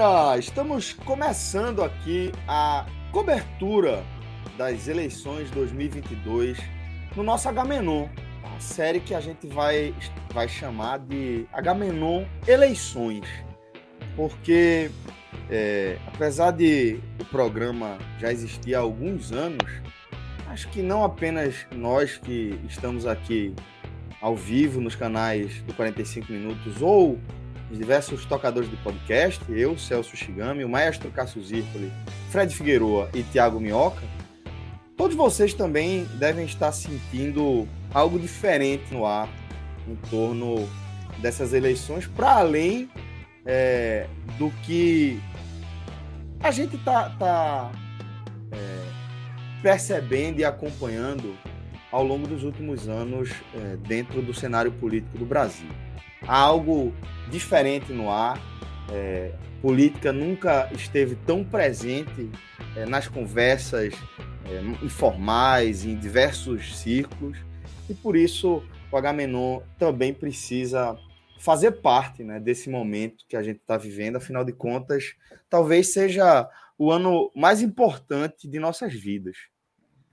Galera! Estamos começando aqui a cobertura das eleições 2022 no nosso Agamenon, a série que a gente vai, vai chamar de Agamenon Eleições, porque é, apesar de o programa já existir há alguns anos, acho que não apenas nós que estamos aqui ao vivo nos canais do 45 Minutos ou os diversos tocadores de podcast, eu, Celso Shigami, o maestro Cássio Zirpoli, Fred Figueroa e Tiago Minhoca, todos vocês também devem estar sentindo algo diferente no ar em torno dessas eleições, para além é, do que a gente está tá, é, percebendo e acompanhando ao longo dos últimos anos é, dentro do cenário político do Brasil há algo diferente no ar. É, política nunca esteve tão presente é, nas conversas é, informais, em diversos círculos, e por isso o Agamenon também precisa fazer parte né, desse momento que a gente está vivendo. Afinal de contas, talvez seja o ano mais importante de nossas vidas.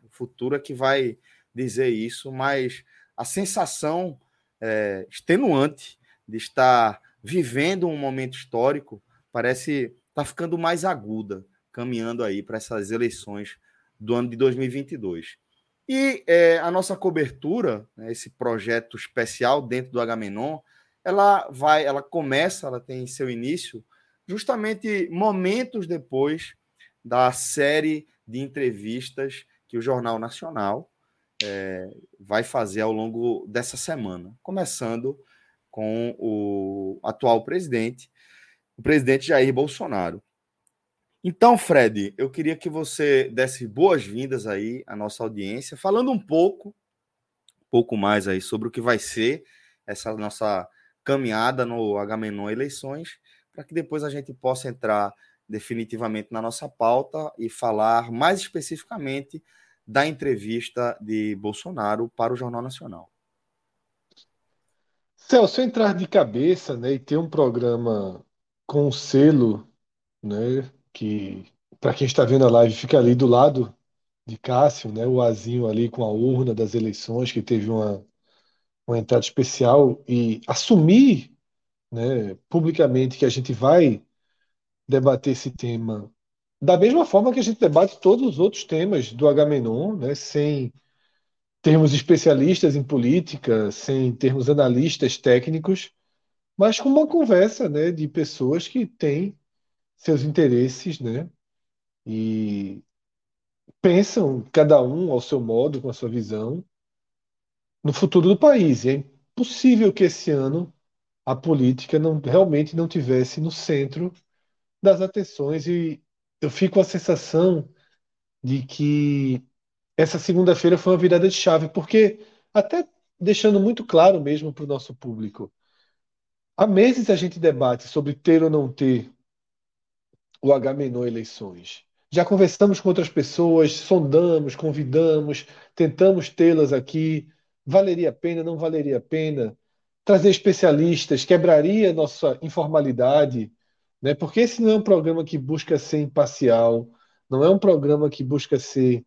O futuro é que vai dizer isso, mas a sensação é, extenuante de estar vivendo um momento histórico parece tá ficando mais aguda, caminhando aí para essas eleições do ano de 2022. E é, a nossa cobertura, né, esse projeto especial dentro do Agamenon, ela vai, ela começa, ela tem seu início justamente momentos depois da série de entrevistas que o Jornal Nacional é, vai fazer ao longo dessa semana, começando com o atual presidente, o presidente Jair Bolsonaro. Então, Fred, eu queria que você desse boas-vindas aí à nossa audiência, falando um pouco, um pouco mais aí sobre o que vai ser essa nossa caminhada no Agamenon Eleições, para que depois a gente possa entrar definitivamente na nossa pauta e falar mais especificamente da entrevista de Bolsonaro para o Jornal Nacional. Celso, entrar de cabeça né, e ter um programa com um selo, né, que para quem está vendo a live fica ali do lado de Cássio, né, o azinho ali com a urna das eleições, que teve uma, uma entrada especial, e assumir né, publicamente que a gente vai debater esse tema da mesma forma que a gente debate todos os outros temas do Agamenon, né, sem termos especialistas em política, sem termos analistas técnicos, mas com uma conversa né, de pessoas que têm seus interesses né, e pensam, cada um ao seu modo, com a sua visão, no futuro do país. E é impossível que esse ano a política não realmente não tivesse no centro das atenções e eu fico com a sensação de que essa segunda-feira foi uma virada de chave, porque até deixando muito claro mesmo para o nosso público, há meses a gente debate sobre ter ou não ter o H-Menor eleições. Já conversamos com outras pessoas, sondamos, convidamos, tentamos tê-las aqui. Valeria a pena, não valeria a pena? Trazer especialistas quebraria nossa informalidade, né? Porque esse não é um programa que busca ser imparcial, não é um programa que busca ser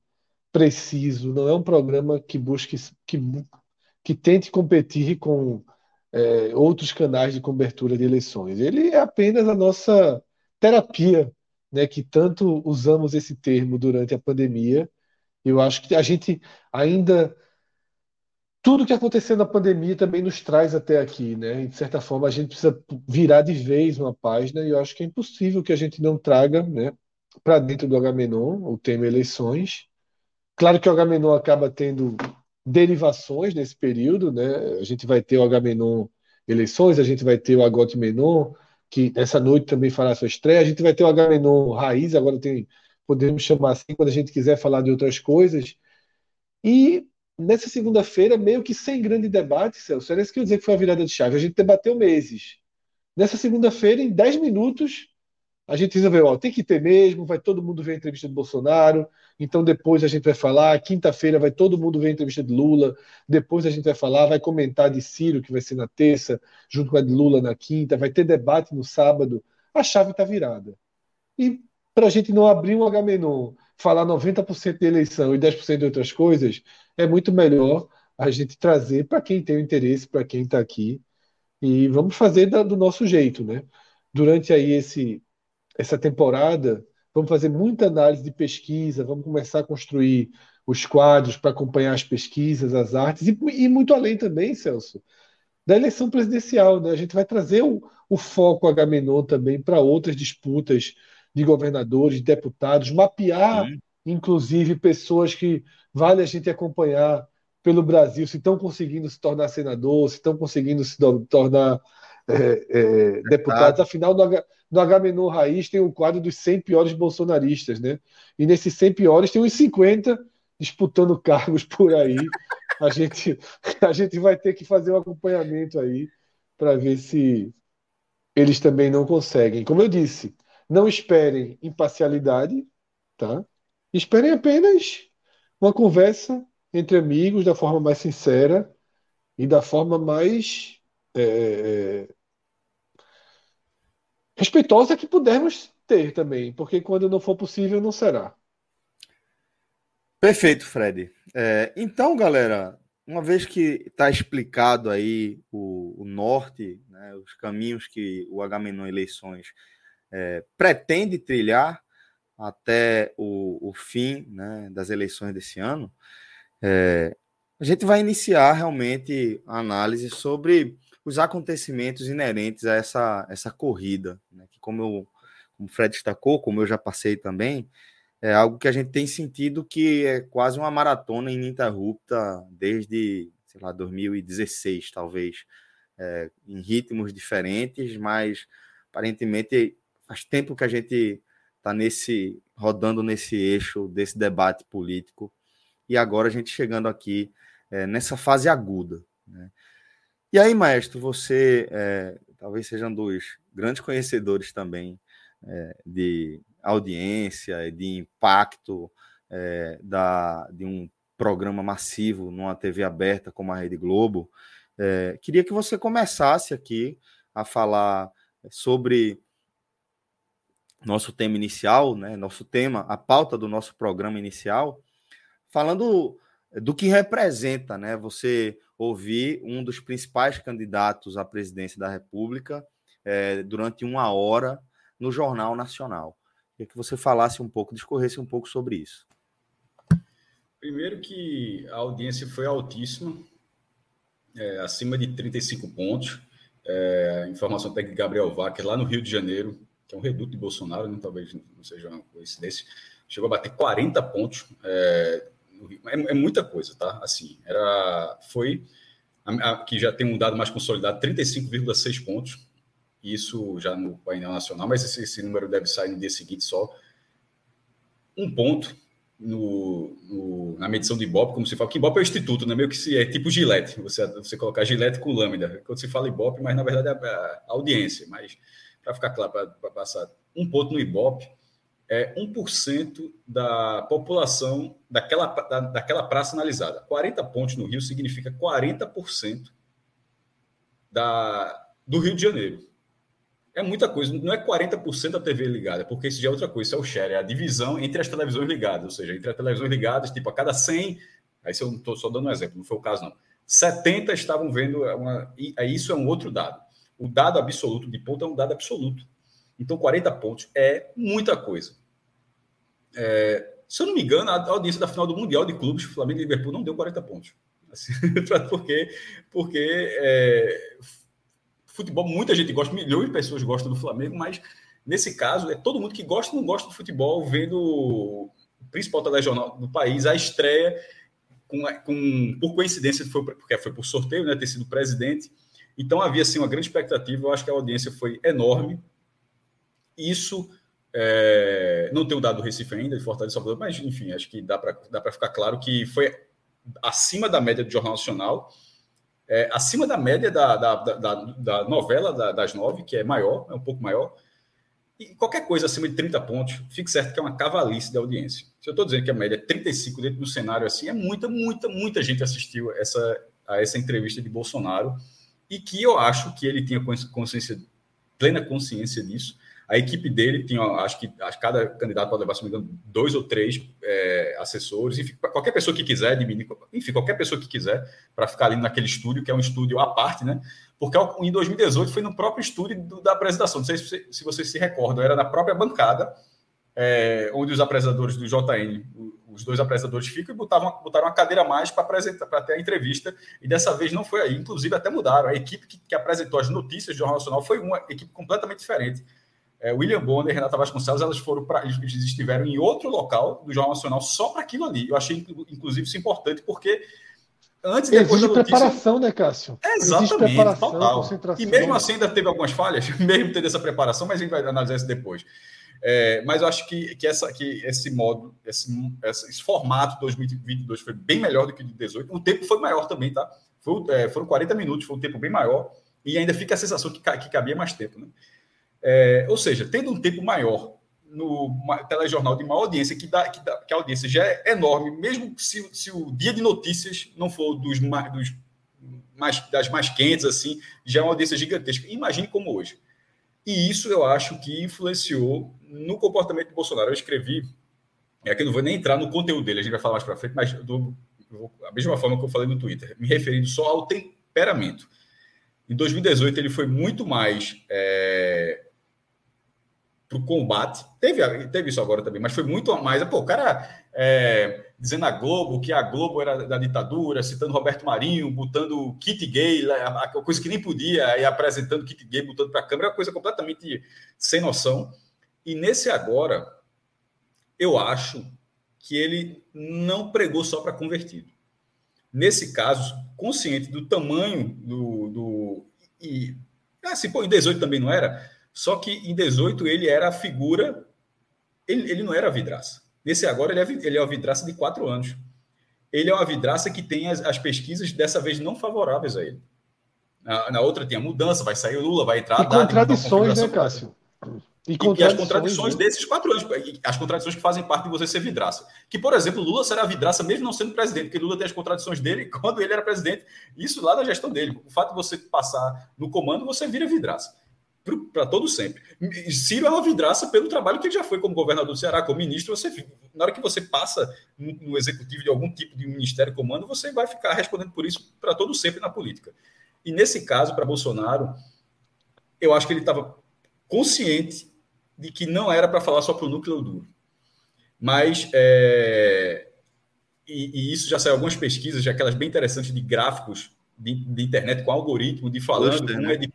preciso, não é um programa que busque que, que tente competir com é, outros canais de cobertura de eleições. Ele é apenas a nossa terapia, né, que tanto usamos esse termo durante a pandemia. Eu acho que a gente ainda tudo que aconteceu na pandemia também nos traz até aqui, né? De certa forma, a gente precisa virar de vez uma página, e eu acho que é impossível que a gente não traga, né, para dentro do Agamenon o tema eleições. Claro que o Agamenon acaba tendo derivações nesse período, né? A gente vai ter o Agamenon eleições, a gente vai ter o Agote Menon, que essa noite também fará sua estreia, a gente vai ter o Agamenon Raiz, agora tem, podemos chamar assim, quando a gente quiser falar de outras coisas. E nessa segunda-feira, meio que sem grande debate, Celso, era isso que eu ia dizer que foi a virada de chave. A gente debateu meses. Nessa segunda-feira, em 10 minutos, a gente resolveu, ó, tem que ter mesmo, vai todo mundo ver a entrevista do Bolsonaro, então depois a gente vai falar, quinta-feira vai todo mundo ver a entrevista de Lula, depois a gente vai falar, vai comentar de Ciro, que vai ser na terça, junto com a de Lula na quinta, vai ter debate no sábado, a chave está virada. E para a gente não abrir um H-Menon, falar 90% de eleição e 10% de outras coisas, é muito melhor a gente trazer para quem tem o interesse, para quem está aqui, e vamos fazer do nosso jeito, né? Durante aí esse, essa temporada, vamos fazer muita análise de pesquisa, vamos começar a construir os quadros para acompanhar as pesquisas, as artes, e, e, muito além também, Celso, da eleição presidencial, né? A gente vai trazer o, o foco Agamenon também para outras disputas de governadores, de deputados, mapear, Sim. inclusive, pessoas que vale a gente acompanhar pelo Brasil, se estão conseguindo se tornar senador, se estão conseguindo se tornar é, é, deputados. Afinal, no, H, no H Raiz tem o quadro dos 100 piores bolsonaristas, né? E nesses 100 piores tem uns 50 disputando cargos por aí. A gente, a gente vai ter que fazer um acompanhamento aí para ver se eles também não conseguem. Como eu disse, não esperem imparcialidade, tá? Esperem apenas uma conversa entre amigos da forma mais sincera e da forma mais é, é, é, respeitosa que pudermos ter também, porque quando não for possível, não será. Perfeito, Fred. É, então, galera, uma vez que está explicado aí o, o norte, né, os caminhos que o Agamenon Eleições é, pretende trilhar até o, o fim né, das eleições desse ano, é, a gente vai iniciar realmente a análise sobre os acontecimentos inerentes a essa, essa corrida, né, que como, eu, como o Fred destacou, como eu já passei também, é algo que a gente tem sentido que é quase uma maratona ininterrupta desde, sei lá, 2016, talvez, é, em ritmos diferentes, mas aparentemente faz tempo que a gente está nesse rodando nesse eixo desse debate político e agora a gente chegando aqui é, nessa fase aguda. Né? E aí, maestro, você é, talvez seja um dos grandes conhecedores também é, de audiência, de impacto é, da, de um programa massivo numa TV aberta como a Rede Globo. Queria que você começasse aqui a falar sobre nosso tema inicial, né, nosso tema, a pauta do nosso programa inicial, falando do que representa, né, você ouvir um dos principais candidatos à presidência da República é, durante uma hora no Jornal Nacional. Queria que você falasse um pouco, discorresse um pouco sobre isso. Primeiro que a audiência foi altíssima, é, acima de 35 pontos. É, informação técnica de Gabriel Vaca, lá no Rio de Janeiro, que é um reduto de Bolsonaro, né? talvez não seja uma coincidência, chegou a bater 40 pontos é, é, é, muita coisa, tá? Assim, era, foi, a, a, que já tem um dado mais consolidado, 35,6 pontos, isso já no painel nacional, mas esse, esse, número deve sair no dia seguinte só. Um ponto no, no, na medição do Ibope, como se fala, que Ibope é o instituto, né? Meio que se, é tipo Gillette, você, você colocar Gillette com lâmina, quando se fala Ibope, mas na verdade é a, a audiência, mas para ficar claro, para passar um ponto no Ibope, é 1% da população daquela, da, daquela praça analisada. 40 pontos no Rio significa 40% da, do Rio de Janeiro. É muita coisa, não é 40% da TV ligada, porque isso já é outra coisa, isso é o share, é a divisão entre as televisões ligadas, ou seja, entre as televisões ligadas, tipo, a cada 100, aí se eu estou só dando um exemplo, não foi o caso não, 70 estavam vendo, uma, e isso é um outro dado. O dado absoluto de ponto é um dado absoluto. Então, 40 pontos é muita coisa. É, se eu não me engano, a audiência da final do Mundial de Clubes, Flamengo e Liverpool, não deu 40 pontos. Assim, porque porque é, futebol, muita gente gosta, milhões de pessoas gostam do Flamengo, mas nesse caso é todo mundo que gosta ou não gosta do futebol, vendo o principal telejornal do país, a estreia, com, com, por coincidência, foi, porque foi por sorteio, né, ter sido presidente. Então havia assim, uma grande expectativa, eu acho que a audiência foi enorme. Isso é, não tenho dado do Recife ainda, de Fortaleza Salvador, mas enfim, acho que dá para ficar claro que foi acima da média do Jornal Nacional é, acima da média da, da, da, da novela das nove, que é maior, é um pouco maior. E qualquer coisa acima de 30 pontos, fique certo que é uma cavalice de audiência. Se eu estou dizendo que a média é 35 dentro do cenário assim, é muita, muita, muita gente assistiu essa, a essa entrevista de Bolsonaro e que eu acho que ele tinha consciência, plena consciência disso a equipe dele tinha, acho que cada candidato pode levar, se me engano, dois ou três é, assessores, enfim, qualquer pessoa que quiser, enfim, qualquer pessoa que quiser, para ficar ali naquele estúdio, que é um estúdio à parte, né? Porque em 2018 foi no próprio estúdio do, da apresentação, não sei se, se vocês se recordam, era na própria bancada, é, onde os apresentadores do JN, os dois apresentadores ficam e botavam, botaram uma cadeira a mais para apresentar, para ter a entrevista, e dessa vez não foi aí, inclusive até mudaram. A equipe que, que apresentou as notícias do Jornal Nacional foi uma equipe completamente diferente é, William Bonner e Renata Vasconcelos, elas foram para. Eles estiveram em outro local do Jornal Nacional só para aquilo ali. Eu achei, inclusive, isso importante, porque antes e depois Existe da notícia... preparação, né, Cássio? É, exatamente, total. E mesmo assim ainda teve algumas falhas, mesmo tendo essa preparação, mas a gente vai analisar isso depois. É, mas eu acho que, que, essa, que esse modo, esse, esse formato 2022 foi bem melhor do que o de 18. O tempo foi maior também, tá? Foi, é, foram 40 minutos, foi um tempo bem maior. E ainda fica a sensação que, que cabia mais tempo, né? É, ou seja, tendo um tempo maior no telejornal de maior audiência, que, dá, que, dá, que a audiência já é enorme, mesmo se, se o dia de notícias não for dos, dos mais, das mais quentes, assim, já é uma audiência gigantesca. Imagine como hoje. E isso eu acho que influenciou no comportamento de Bolsonaro. Eu escrevi, é que eu não vou nem entrar no conteúdo dele, a gente vai falar mais para frente, mas do, a mesma forma que eu falei no Twitter, me referindo só ao temperamento. Em 2018, ele foi muito mais é, para o combate. Teve, teve isso agora também, mas foi muito mais. Pô, o cara é, dizendo a Globo que a Globo era da ditadura, citando Roberto Marinho, botando kit gay, a coisa que nem podia, e apresentando kit gay, botando para a câmera, é coisa completamente sem noção. E nesse agora, eu acho que ele não pregou só para convertido. Nesse caso, consciente do tamanho do. do e, assim, pô, em 18 também não era só que em 18 ele era a figura, ele, ele não era a vidraça. Nesse agora ele é, ele é uma vidraça de quatro anos. Ele é uma vidraça que tem as, as pesquisas dessa vez não favoráveis a ele. Na, na, outra tem a mudança, vai sair o Lula, vai entrar. E contradições, né, Cássio? E, e, as contradições né? desses quatro anos, as contradições que fazem parte de você ser vidraça. Que, por exemplo, Lula será vidraça mesmo não sendo presidente, porque Lula tem as contradições dele quando ele era presidente, isso lá na gestão dele. O fato de você passar no comando, você vira vidraça para todo sempre. Ciro é uma vidraça pelo trabalho que ele já foi como governador do Ceará, como ministro. Você, na hora que você passa no, executivo de algum tipo de ministério comando, você vai ficar respondendo por isso para todo sempre na política. E nesse caso, para Bolsonaro, eu acho que ele estava consciente de que não era para falar só para o núcleo duro. Mas, é, e, e, isso já saiu algumas pesquisas, já aquelas bem interessantes de gráficos de, de internet com algoritmo, de falando, um né? é de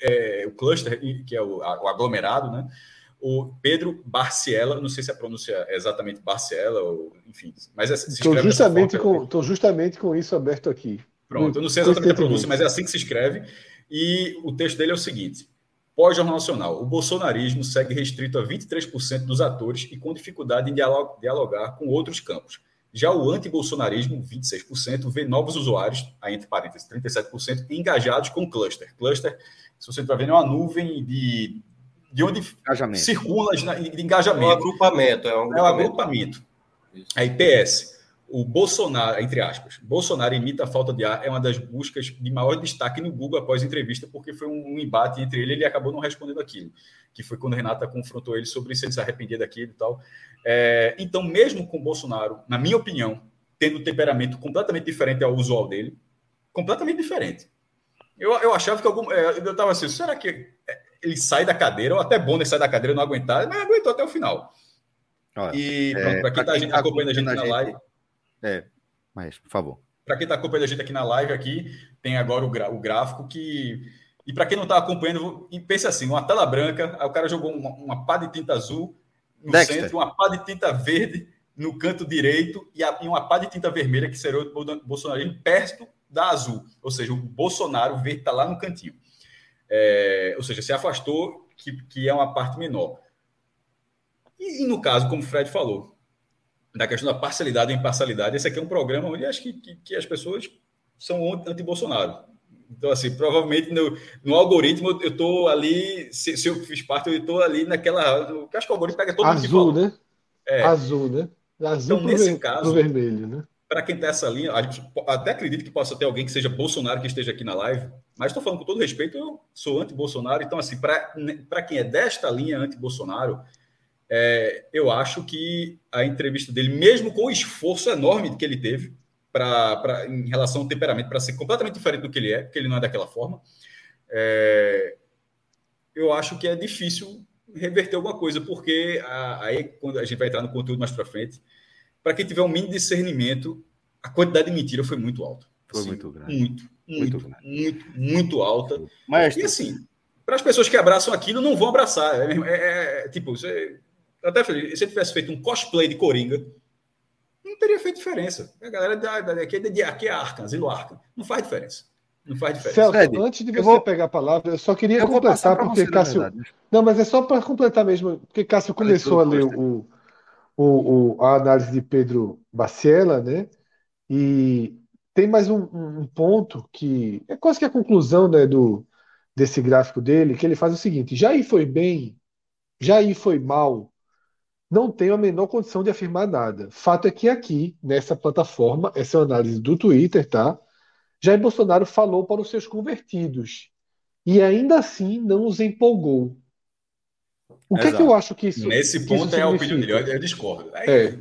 é, o cluster, que é o, o, aglomerado, né? O Pedro Barciela, não sei se a pronúncia é exatamente Barciela, ou, enfim, mas Estou justamente, com, tô justamente com isso aberto aqui. Pronto, eu não sei exatamente a pronúncia, mas é assim que se escreve. E o texto dele é o seguinte: Pós-Jornal Nacional, o bolsonarismo segue restrito a 23% dos atores e com dificuldade em dialogar com outros campos. Já o anti-bolsonarismo, 26%, vê novos usuários, aí entre parênteses, 37%, engajados com cluster. Cluster se você está vendo, é uma nuvem de, de onde engajamento. circula de engajamento. É um agrupamento. É um agrupamento. É um agrupamento. Aí, PS, o Bolsonaro, entre aspas, Bolsonaro imita a falta de ar é uma das buscas de maior destaque no Google após a entrevista, porque foi um, embate entre ele e ele acabou não respondendo aquilo, que foi quando a Renata confrontou ele sobre se ele se arrependia daquilo e tal. É, então, mesmo com Bolsonaro, na minha opinião, tendo um temperamento completamente diferente ao usual dele, completamente diferente. Eu, eu achava que algum. É, eu estava assim, será que ele sai da cadeira, ou até bom ele sair da cadeira não aguentar, mas aguentou até o final. Olha, e é, para quem está tá acompanhando a gente na live. É, mas, por favor. para quem está acompanhando a gente aqui na live, aqui tem agora o, o gráfico que. E para quem não está acompanhando, pense assim: uma tela branca, aí o cara jogou uma, uma pá de tinta azul no Dexter. centro, uma pá de tinta verde no canto direito e, a, e uma pá de tinta vermelha, que seria o bolsonarismo, perto da azul. Ou seja, o Bolsonaro verde está lá no cantinho. É, ou seja, se afastou, que, que é uma parte menor. E, e, no caso, como o Fred falou, da questão da parcialidade e imparcialidade, esse aqui é um programa onde acho que, que, que as pessoas são anti-Bolsonaro. Então, assim, provavelmente no, no algoritmo eu estou ali, se, se, eu fiz parte, eu estou ali naquela. Eu acho que o algoritmo pega todo Azul, né? É. Azul, né? Azul então, nesse ver, caso, vermelho, né? Para quem está essa linha, até acredito que possa ter alguém que seja Bolsonaro que esteja aqui na live, mas estou falando com todo respeito, eu sou anti-Bolsonaro, então, assim, para quem é desta linha anti-Bolsonaro, é, eu acho que a entrevista dele, mesmo com o esforço enorme que ele teve pra, pra em relação ao temperamento, para ser completamente diferente do que ele é, porque ele não é daquela forma, é, eu acho que é difícil reverter alguma coisa, porque a, aí, quando a gente vai entrar no conteúdo mais para frente, para quem tiver um mínimo discernimento, a quantidade de mentira foi muito alta. Foi assim, muito grande. Muito, muito, muito, muito, muito, alta. Mas, e assim, para as pessoas que abraçam aquilo, não vão abraçar. É, é, é tipo, você até falei, se ele tivesse feito um cosplay de Coringa, não teria feito diferença. A galera daqui, é, aqui é Arkham, Asilo Arkham. Não faz diferença. Não faz diferença. Celso, Fred, antes de você vou... pegar a palavra, eu só queria eu completar, porque você, Cássio. Não, mas é só para completar mesmo, porque Cássio começou a ler o, o, o, a análise de Pedro Baciela, né? E tem mais um, um, ponto que é quase que a conclusão né, do, desse gráfico dele, que ele faz o seguinte: Jair foi bem, Jair foi mal, não tenho a menor condição de afirmar nada. Fato é que aqui, nessa plataforma, essa é uma análise do Twitter, tá? Jair Bolsonaro falou para os seus convertidos e ainda assim não os empolgou. O que é que eu acho que isso Nesse que ponto isso é a opinião dele, eu, discordo. É.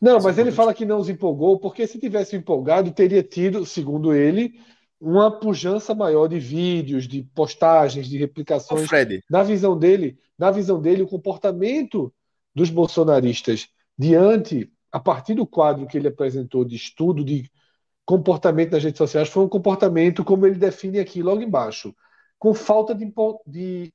Não, mas ele fala que não os empolgou, porque se tivesse empolgado, teria tido, segundo ele, uma pujança maior de vídeos, de postagens, de replicações. Fred. Na visão dele, na visão dele, o comportamento dos bolsonaristas diante, a partir do quadro que ele apresentou de estudo de comportamento nas redes sociais, foi um comportamento, como ele define aqui logo embaixo, com falta de, de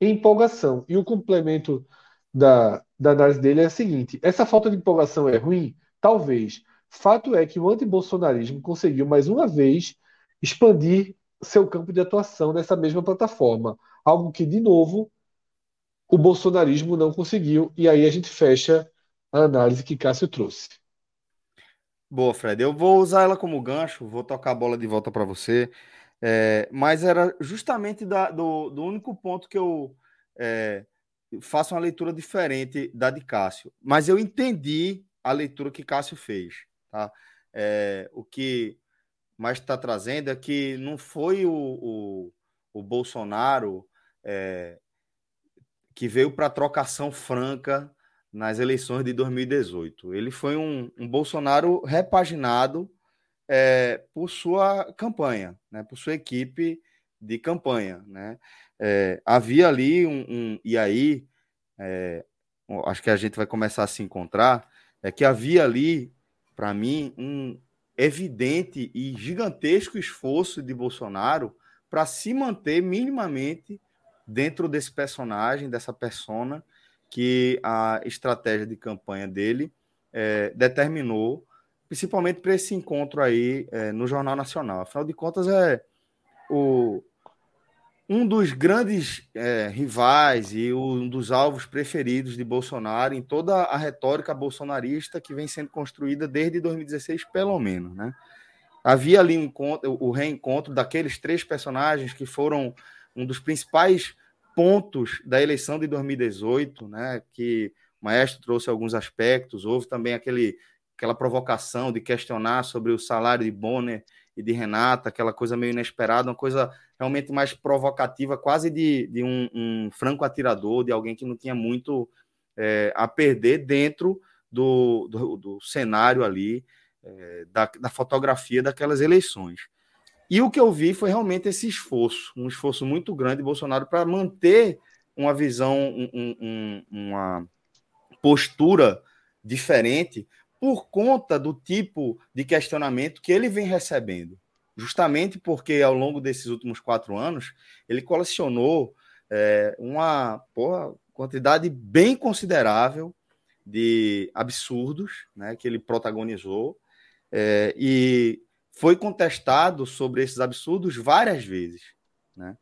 empolgação. E o complemento da, da análise dele é o seguinte: essa falta de empolgação é ruim? Talvez. Fato é que o antibolsonarismo conseguiu, mais uma vez, expandir seu campo de atuação nessa mesma plataforma. Algo que, de novo, o bolsonarismo não conseguiu, e aí a gente fecha a análise que Cássio trouxe. Boa, Fred. Eu vou usar ela como gancho, vou tocar a bola de volta para você. É, mas era justamente da, do, do, único ponto que eu é, faço uma leitura diferente da de Cássio. Mas eu entendi a leitura que Cássio fez. Tá? É, o que mais está trazendo é que não foi o, o, o Bolsonaro é, que veio para trocação franca nas eleições de 2018. Ele foi um, um Bolsonaro repaginado é, por sua campanha, né, por sua equipe de campanha. Né? É, havia ali um, um e aí é, acho que a gente vai começar a se encontrar, é que havia ali, para mim, um evidente e gigantesco esforço de Bolsonaro para se manter minimamente dentro desse personagem, dessa persona, que a estratégia de campanha dele é, determinou, principalmente para esse encontro aí é, no Jornal Nacional. Afinal de contas, é o, um dos grandes é, rivais e um dos alvos preferidos de Bolsonaro em toda a retórica bolsonarista que vem sendo construída desde 2016, pelo menos, né? Havia ali um o reencontro daqueles três personagens que foram um dos principais pontos da eleição de 2018, né, que o Maestro trouxe alguns aspectos, houve também aquele, aquela provocação de questionar sobre o salário de Bonner e de Renata, aquela coisa meio inesperada, uma coisa realmente mais provocativa, quase de, de um, um franco atirador, de alguém que não tinha muito é, a perder dentro do, do, do cenário ali, é, da, da fotografia daquelas eleições. E o que eu vi foi realmente esse esforço, um esforço muito grande de Bolsonaro para manter uma visão, um, um, uma postura diferente, por conta do tipo de questionamento que ele vem recebendo. Justamente porque ao longo desses últimos quatro anos ele colecionou é, uma porra, quantidade bem considerável de absurdos né, que ele protagonizou é, e foi contestado sobre esses absurdos várias vezes. Né?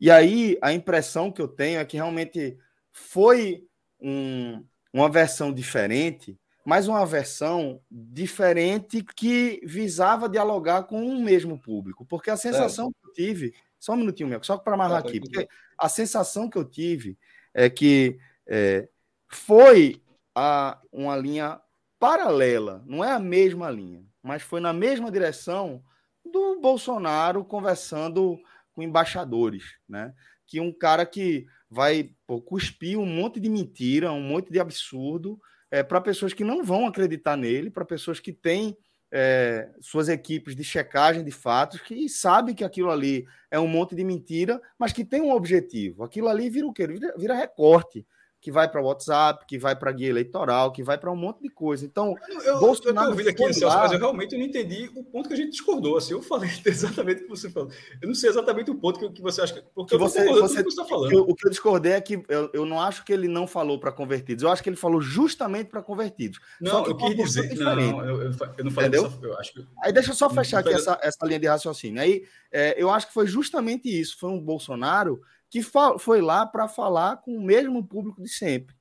E aí a impressão que eu tenho é que realmente foi um, uma versão diferente, mas uma versão diferente que visava dialogar com um mesmo público. Porque a sensação é. que eu tive, só um minutinho, meu, só para amarrar aqui, porque a sensação que eu tive é que é, foi a, uma linha paralela, não é a mesma linha, mas foi na mesma direção do Bolsonaro conversando com embaixadores, né? Que um cara que vai pô, cuspir um monte de mentira, um monte de absurdo é, para pessoas que não vão acreditar nele, para pessoas que têm é, suas equipes de checagem de fatos, que sabem que aquilo ali é um monte de mentira, mas que tem um objetivo. Aquilo ali vira o quê? Vira, vira recorte que vai para o WhatsApp, que vai para guia eleitoral, que vai para um monte de coisa. Então, eu, Bolsonaro eu ouvindo aqui, Celso, lá... mas eu realmente não entendi o ponto que a gente discordou. Assim, eu falei exatamente o que você falou. Eu não sei exatamente o ponto que, que você acha. Porque que você, você, que você está falando. o que eu discordei é que eu, eu não acho que ele não falou para convertidos. Eu acho que ele falou justamente para convertidos. Não, eu quis dizer. Não, eu, eu, não falei Entendeu? Eu acho que... Aí deixa eu só fechar aqui essa, essa linha de raciocínio. Aí é, eu acho que foi justamente isso. Foi um Bolsonaro que foi lá para falar com o mesmo público de sempre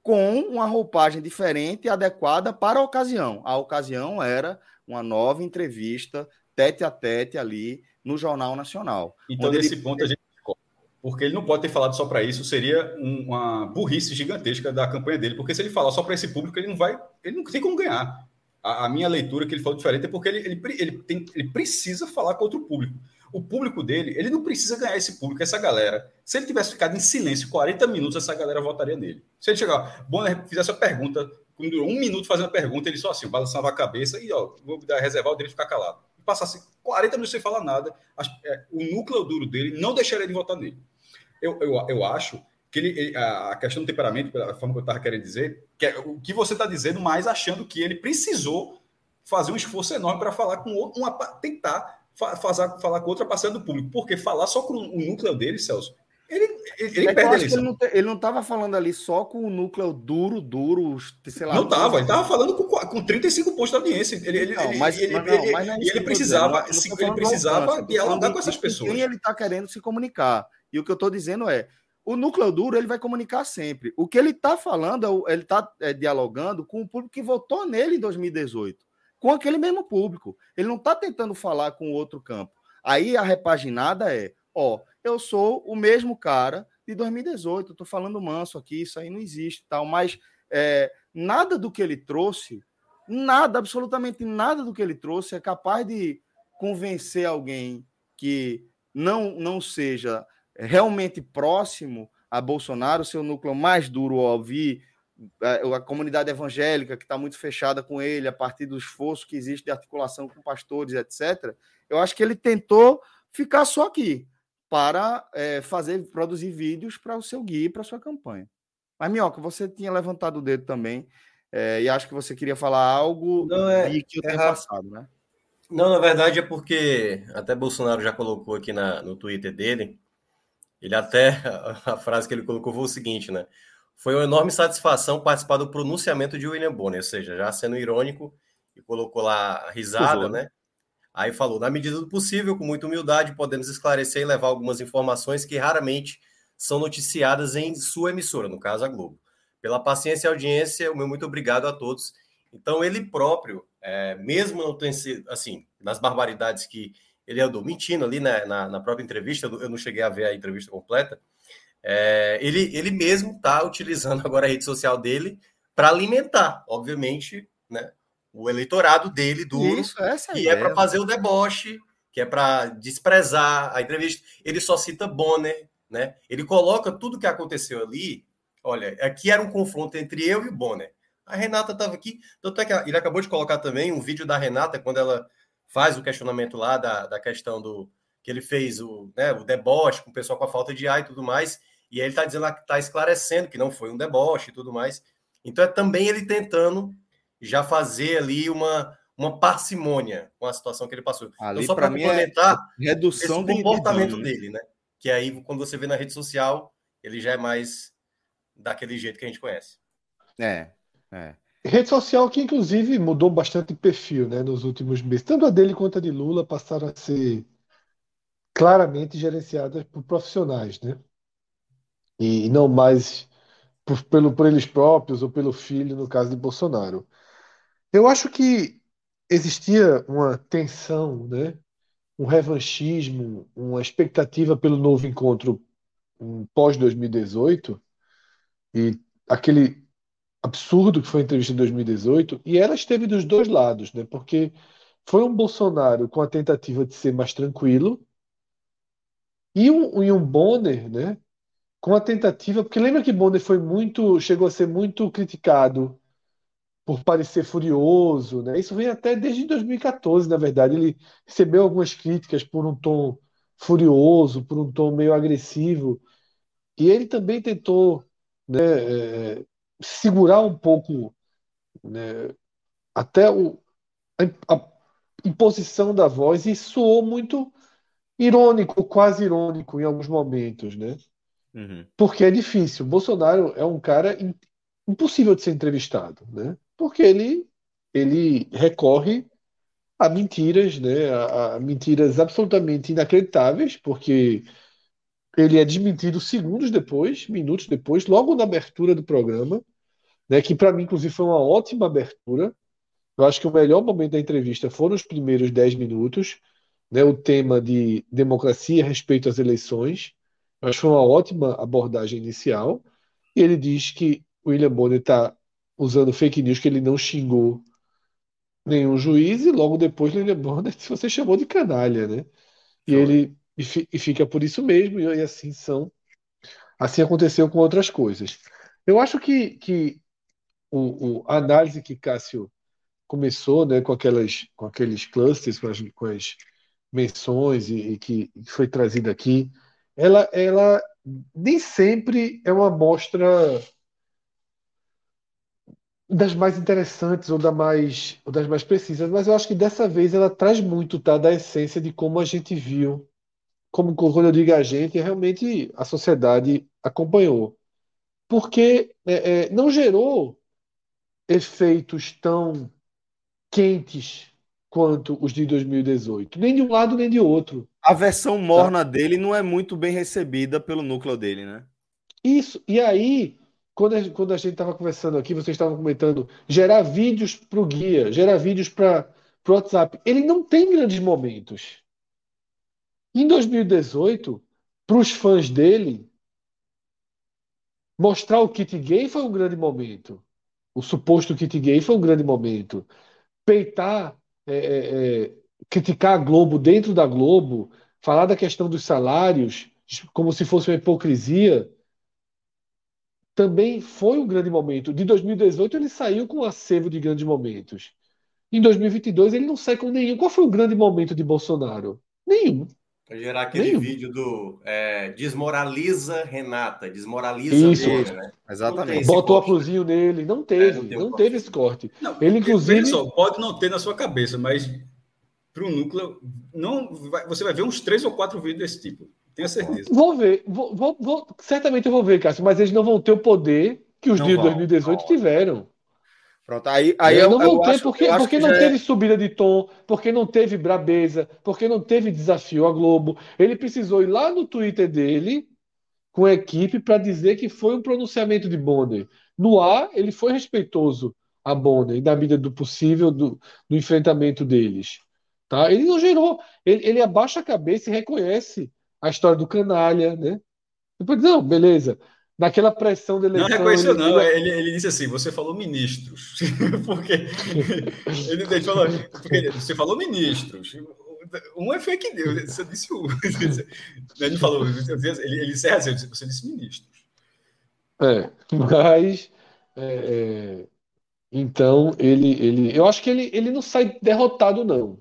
com uma roupagem diferente e adequada para a ocasião. A ocasião era uma nova entrevista tete a tete ali no Jornal Nacional. Então, nesse ele... ponto, a gente. Porque ele não pode ter falado só para isso, seria uma burrice gigantesca da campanha dele. Porque se ele falar só para esse público, ele não vai. Ele não tem como ganhar. A, a minha leitura que ele falou diferente é porque ele, ele, ele, tem, ele precisa falar com outro público o público dele, ele não precisa ganhar esse público, essa galera. Se ele tivesse ficado em silêncio 40 minutos, essa galera votaria nele. Se ele chegar, Bonner fizesse a pergunta, quando durou um minuto fazendo a pergunta, ele só assim, balançava a cabeça e, ó, vou dar reservar o dele ficar calado. E passasse 40 minutos sem falar nada, é, o núcleo duro dele não deixaria de votar nele. Eu, eu, eu acho que ele, a questão do temperamento, pela forma que eu estava querendo dizer, que é o que você está dizendo, mas achando que ele precisou fazer um esforço enorme para falar com uma, tentar fazer, falar com outra parcela do público. Porque falar só com o núcleo dele, Celso, ele, ele, ele é perde Ele não estava falando ali só com o núcleo duro, duro, sei lá. Não estava, ele estava falando com, com 35 pontos de audiência. Ele, ele, não, mas, ele, mas não, ele, mas é ele precisava, ele precisava dialogar com essas pessoas. Quem ele está querendo se comunicar. E o que eu estou dizendo é, o núcleo duro ele vai comunicar sempre. O que ele está falando, é ele está é, dialogando com o público que votou nele em 2018 com aquele mesmo público. Ele não está tentando falar com outro campo. Aí a repaginada é: ó, eu sou o mesmo cara de 2018, estou falando manso aqui, isso aí não existe tal, mas é, nada do que ele trouxe, nada, absolutamente nada do que ele trouxe é capaz de convencer alguém que não, não seja realmente próximo a Bolsonaro, seu núcleo mais duro ao a comunidade evangélica que está muito fechada com ele a partir do esforço que existe de articulação com pastores, etc. Eu acho que ele tentou ficar só aqui para é, fazer produzir vídeos para o seu guia, para a sua campanha. Mas Minhoca, você tinha levantado o dedo também é, e acho que você queria falar algo Não, é, que eu é tenho passado, né? Não, na verdade é porque até Bolsonaro já colocou aqui na, no Twitter dele, ele até a frase que ele colocou foi o seguinte, né? Foi uma enorme satisfação participar do pronunciamento de William Bonner, ou seja, já sendo irônico, e colocou lá a risada, Usou, né? Aí falou: na medida do possível, com muita humildade, podemos esclarecer e levar algumas informações que raramente são noticiadas em sua emissora, no caso a Globo. Pela paciência e audiência, o meu muito obrigado a todos. Então, ele próprio, é, mesmo não tendo sido, assim, nas barbaridades que ele andou mentindo ali né, na, na própria entrevista, eu não cheguei a ver a entrevista completa, é, ele, ele mesmo está utilizando agora a rede social dele para alimentar, obviamente, né, o eleitorado dele duro, Isso, essa que é para fazer o deboche, que é para desprezar a entrevista. Ele só cita Bonner, né? Ele coloca tudo que aconteceu ali. Olha, aqui era um confronto entre eu e o Bonner. A Renata estava aqui, tanto é que ele acabou de colocar também um vídeo da Renata quando ela faz o questionamento lá da, da questão do que ele fez o, né, o deboche com o pessoal com a falta de ar e tudo mais. E ele está dizendo lá que está esclarecendo que não foi um deboche e tudo mais. Então é também ele tentando já fazer ali uma, uma parcimônia com a situação que ele passou. Então, ali, então, só para é complementar é redução esse comportamento de dele, né? Que aí, quando você vê na rede social, ele já é mais daquele jeito que a gente conhece. É, é. Rede social que, inclusive, mudou bastante de perfil né, nos últimos meses. Tanto a dele quanto a de Lula passaram a ser claramente gerenciadas por profissionais, né? E não mais por, pelo, por eles próprios ou pelo filho, no caso de Bolsonaro. Eu acho que existia uma tensão, né? um revanchismo, uma expectativa pelo novo encontro um, pós-2018 e aquele absurdo que foi a entrevista de 2018, e ela esteve dos dois lados, né? Porque foi um Bolsonaro com a tentativa de ser mais tranquilo e um, e um Bonner, né? Com a tentativa, porque lembra que Bonner foi muito, chegou a ser muito criticado por parecer furioso, né? Isso vem até desde 2014, na verdade, ele recebeu algumas críticas por um tom furioso, por um tom meio agressivo, e ele também tentou, né, é, segurar um pouco né, até o, a, a, imposição da voz e soou muito irônico, quase irônico em alguns momentos, né? Uhum. Porque é difícil. Bolsonaro é um cara impossível de ser entrevistado, né? Porque ele ele recorre a mentiras, né? A, a mentiras absolutamente inacreditáveis, porque ele é desmentido segundos depois, minutos depois, logo na abertura do programa, né, que para mim, inclusive, foi uma ótima abertura. Eu acho que o melhor momento da entrevista foram os primeiros 10 minutos, né, o tema de democracia, respeito às eleições. Eu acho que foi uma ótima abordagem inicial. E ele diz que o William Bonner está usando fake news, que ele não xingou nenhum juiz, e logo depois o William Bonner você chamou de canalha, né? E ele e, fi, e fica por isso mesmo, e, e, assim são. Assim aconteceu com outras coisas. Eu acho que, que o, o, a análise que Cássio começou né, com, aquelas, com aqueles clusters, com as, com as menções e, e que, foi trazida aqui, ela, ela nem sempre é uma amostra das mais interessantes ou, da mais, ou das mais precisas, mas eu acho que dessa vez ela traz muito tá, da essência de como a gente viu como quando eu digo a gente, realmente a sociedade acompanhou. Porque é, é, não gerou efeitos tão quentes quanto os de 2018, nem de um lado nem de outro. A versão morna tá? dele não é muito bem recebida pelo núcleo dele, né? Isso. E aí, quando a, quando a gente estava conversando aqui, vocês estavam comentando gerar vídeos para o guia, gerar vídeos para o WhatsApp. Ele não tem grandes momentos. Em 2018, para os fãs dele, mostrar o kit gay foi um grande momento. O suposto kit gay foi um grande momento. Peitar, é, é, é, criticar a Globo dentro da Globo, falar da questão dos salários como se fosse uma hipocrisia, também foi um grande momento. De 2018 ele saiu com um acervo de grandes momentos. Em 2022 ele não sai com nenhum. Qual foi o grande momento de Bolsonaro? Nenhum. Para gerar aquele vídeo do é, desmoraliza Renata, desmoraliza Isso, dele, né? Exatamente. Bota o óculosinho nele. Não teve, é, não, não teve esse corte. Não, ele, inclusive. Só, pode não ter na sua cabeça, mas para o núcleo, não, vai, você vai ver uns três ou quatro vídeos desse tipo. Tenho certeza. Vou ver, vou, vou, vou, certamente eu vou ver, Cássio, mas eles não vão ter o poder que os não dias de 2018 não. tiveram. Pronto, aí, aí eu, não vou ter, porque, porque não teve é... subida de tom, porque não teve brabeza, porque não teve desafio à Globo. Ele precisou ir lá no Twitter dele, com a equipe, para dizer que foi um pronunciamento de Bonner. No ar, ele foi respeitoso a Bonner, na medida do possível, do, do enfrentamento deles. Tá? Ele não gerou, ele, ele abaixa a cabeça e reconhece a história do canalha, né? Depois, não, beleza naquela pressão da eleição. Não reconheceu, ele... não. Ele, ele disse assim: você falou ministros. porque, ele, ele falou, porque você falou ministros. Um é fake news, você disse um. Ele falou, ele, ele encerra assim, você disse ministros. É, mas. É, é, então, ele, ele. Eu acho que ele, ele não sai derrotado, não.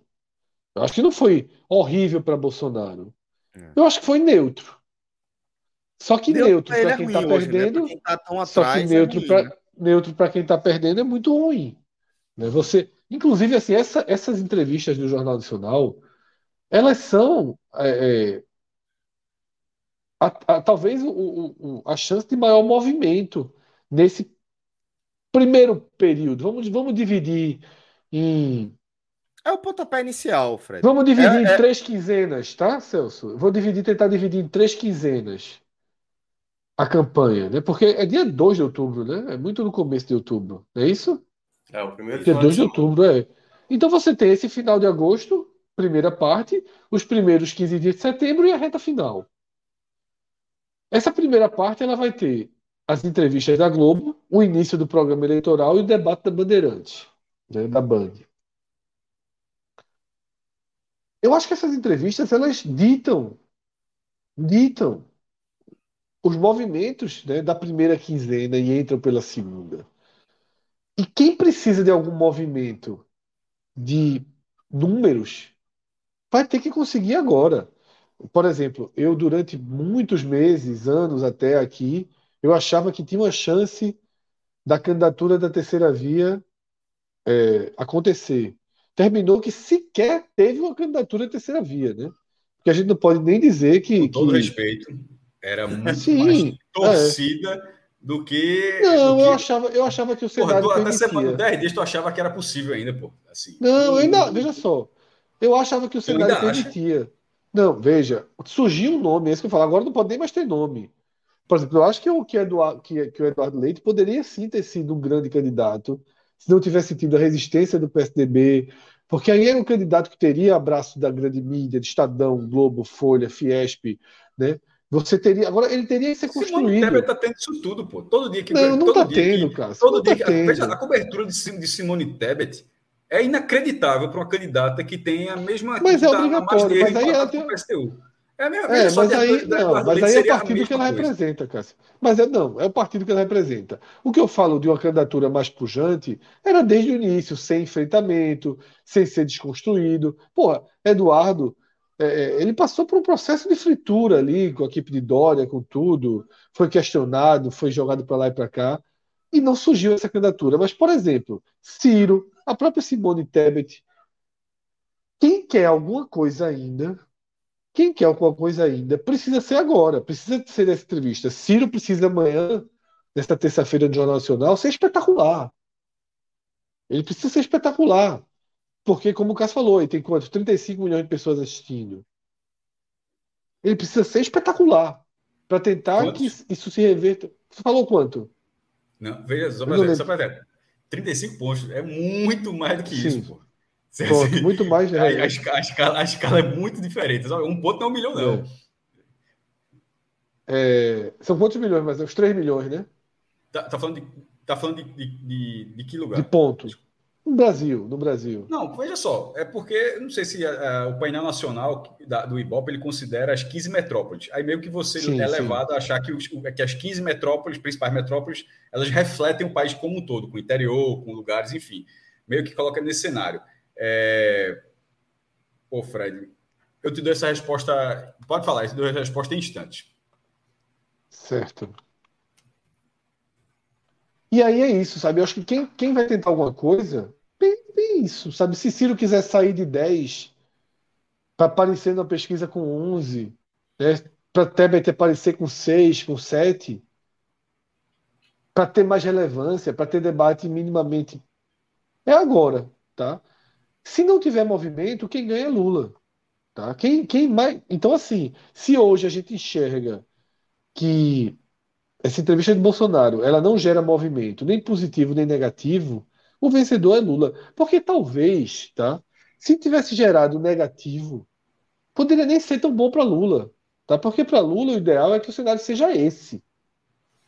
Eu acho que não foi horrível para Bolsonaro. É. Eu acho que foi neutro. Só que Deu, neutro para quem está né? perdendo. Né? Quem tá atrás, só que neutro é para neutro para quem está perdendo é muito ruim. Né? Você, inclusive, assim, essa, essas entrevistas do Jornal Nacional, elas são é, é a, a, talvez o, o, a chance de maior movimento nesse primeiro período. Vamos, vamos dividir em. É o pontapé inicial, Fred. Vamos dividir é, em é... três quinzenas, tá, Celso? Vou dividir, tentar dividir em três quinzenas a campanha, né? Porque é dia 2 de outubro, né? É muito no começo de outubro, não é isso? É, o primeiro Dia 2 de outubro, é. Então você tem esse final de agosto, primeira parte, os primeiros 15 dias de setembro e a reta final. Essa primeira parte ela vai ter as entrevistas da Globo, o início do programa eleitoral e o debate da Bandeirante, né, da Band. Eu acho que essas entrevistas elas ditam, ditam os movimentos né, da primeira quinzena e entram pela segunda. E quem precisa de algum movimento de números vai ter que conseguir agora. Por exemplo, eu durante muitos meses, anos até aqui, eu achava que tinha uma chance da candidatura da terceira via é, acontecer. Terminou que sequer teve uma candidatura da terceira via, né? Porque a gente não pode nem dizer que. Com todo que... respeito, era muito Sim, mais é. torcida do que. Não, do que... eu, achava, eu achava que o cenário. Porra, até semana 10 dias tu achava que era possível ainda, pô. Assim, Não, ainda, veja só. Eu achava que o cenário permitia. Não, veja, surgiu um nome, esse que eu falo, agora não pode nem mais ter nome. Por exemplo, eu acho que o, que, Eduardo, que, que o Eduardo Leite poderia sim ter sido um grande candidato, se não tivesse tido a resistência do PSDB, porque aí era um candidato que teria abraço da grande mídia, de Estadão, Globo, Folha, Fiesp, né? Você teria. Agora, ele teria que ser Simone construído. Tebet tá tendo isso tudo, pô. Todo dia que. Não, não todo tá dia tendo, que, cara. Todo Não dia tá que. Veja, a cobertura de, de Simone Tebet é inacreditável para uma candidata que tem a mesma. Mas é tá obrigatório, mas aí ela tem- PSTU. É a mesma É, mas aí, da não, mas aí é o partido que ela coisa. representa, Cássio. Mas é, não, é o partido que ela representa. O que eu falo de uma candidatura mais pujante era desde o início, sem enfrentamento, sem ser desconstruído. Porra, Eduardo, é, é, ele passou por um processo de fritura ali, com a equipe de Dória, com tudo, foi questionado, foi jogado para lá e para cá, e não surgiu essa candidatura. Mas, por exemplo, Ciro, a própria Simone Tebet, quem quer alguma coisa ainda quem quer alguma coisa ainda precisa ser agora, precisa ser dessa entrevista. Ciro precisa amanhã, nesta terça-feira do Jornal Nacional, ser espetacular. Ele precisa ser espetacular. Porque, como o Cássio falou, ele tem quantos? 35 milhões de pessoas assistindo. Ele precisa ser espetacular para tentar Quantos? que isso se reverta. Você falou quanto? Não, veja, só para só pra ver. 35 pontos é muito mais do que Sim. isso, pô. Pronto, você- muito mais. a, a a escala, a escala é muito diferente. sabe? Um ponto não é um milhão, não. É, são quantos milhões? Mas é uns 3 milhões, né? Tá, tá falando, de, tá falando de, de, de, de que De lugar? pontos. No Brasil, no Brasil. Não, veja só, é porque, não sei se ah, o painel nacional da- do Ibope ele considera as 15 metrópoles. Aí meio que você Sim, é sim. levado a achar que, os- que as 15 metrópoles, principais metrópoles, elas refletem o país como um todo, com o interior, com lugares, enfim. Meio que coloca nesse cenário. É... Pô, Fred, eu te dou essa resposta. Pode falar, eu te dou essa resposta em instantes. Certo. E aí é isso, sabe? Eu acho que quem, quem vai tentar alguma coisa, isso, sabe? Se Ciro quiser sair de 10 para aparecer na pesquisa com 11, né? Para Tebet aparecer com 6, com 7, para ter mais relevância, para ter debate minimamente. É agora, tá? Se não tiver movimento, quem ganha é Lula, tá? Quem, quem mais. Então, assim, se hoje a gente enxerga que essa entrevista de Bolsonaro, ela não gera movimento, nem positivo nem negativo, o vencedor é Lula. Porque talvez, tá? Se tivesse gerado negativo, poderia nem ser tão bom para Lula, tá? Porque para Lula o ideal é que o cenário seja esse.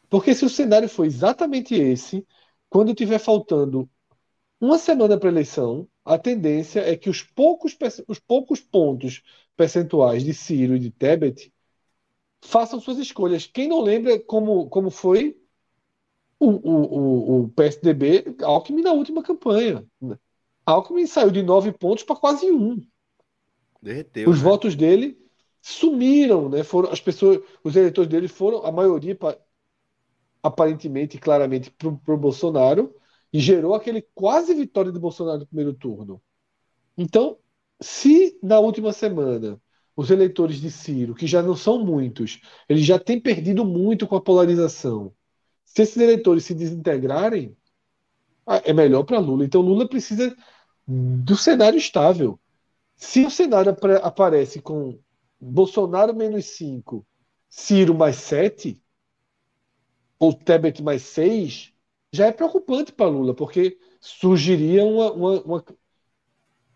Porque se o cenário for exatamente esse, quando tiver faltando uma semana para a eleição, a tendência é que os poucos, os poucos pontos percentuais de Ciro e de Tebet façam suas escolhas. Quem não lembra como, como foi o, o, o, o PSDB, Alckmin na última campanha. Alckmin saiu de nove pontos para quase um. Derreteu. Os né? votos dele sumiram, né? Foram as pessoas, os eleitores dele foram a maioria pa- aparentemente, claramente para o Bolsonaro e gerou aquele quase vitória de Bolsonaro no primeiro turno. Então, se na última semana os eleitores de Ciro, que já não são muitos, eles já têm perdido muito com a polarização, se esses eleitores se desintegrarem, ah, é melhor para Lula. Então, Lula precisa do cenário estável. Se o cenário aparece com Bolsonaro menos 5, Ciro mais 7, ou Tebet mais 6, já é preocupante para Lula, porque surgiria uma, uma, uma,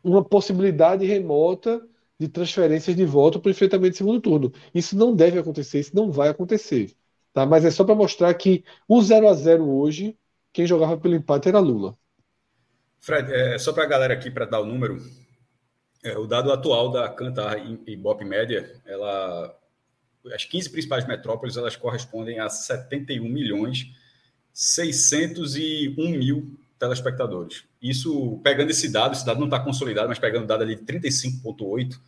uma, possibilidade remota de transferências de voto para o enfrentamento de segundo turno. Isso não deve acontecer, isso não vai acontecer. Tá? Mas é só para mostrar que o 0 a 0 hoje, quem jogava pelo empate era Lula. Fred, é, só para a galera aqui, para dar o número, é, o dado atual da Cantar e Bop Média, ela, as 15 principais metrópoles, elas correspondem a 71 milhões 601 mil telespectadores. Isso, pegando esse dado, esse dado não está consolidado, mas pegando o dado ali de 35,8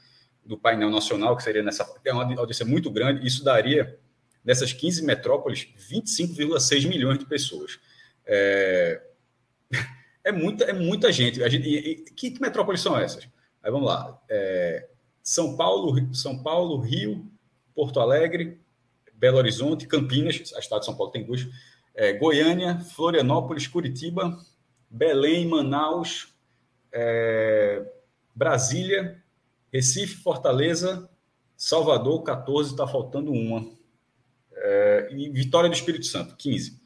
do painel nacional, que seria nessa. É uma audiência muito grande, isso daria, nessas 15 metrópoles, 25,6 milhões de pessoas. É, é, muita, é muita gente. A gente e, e, que, que, metrópoles são essas? Aí vamos lá. É, São Paulo, São Paulo, Rio, Porto Alegre, Belo Horizonte, Campinas, a estado de São Paulo tem duas, é, Goiânia, Florianópolis, Curitiba, Belém, Manaus, é, Brasília, Recife, Fortaleza, Salvador, 14, está faltando uma. É, e Vitória do Espírito Santo, 15.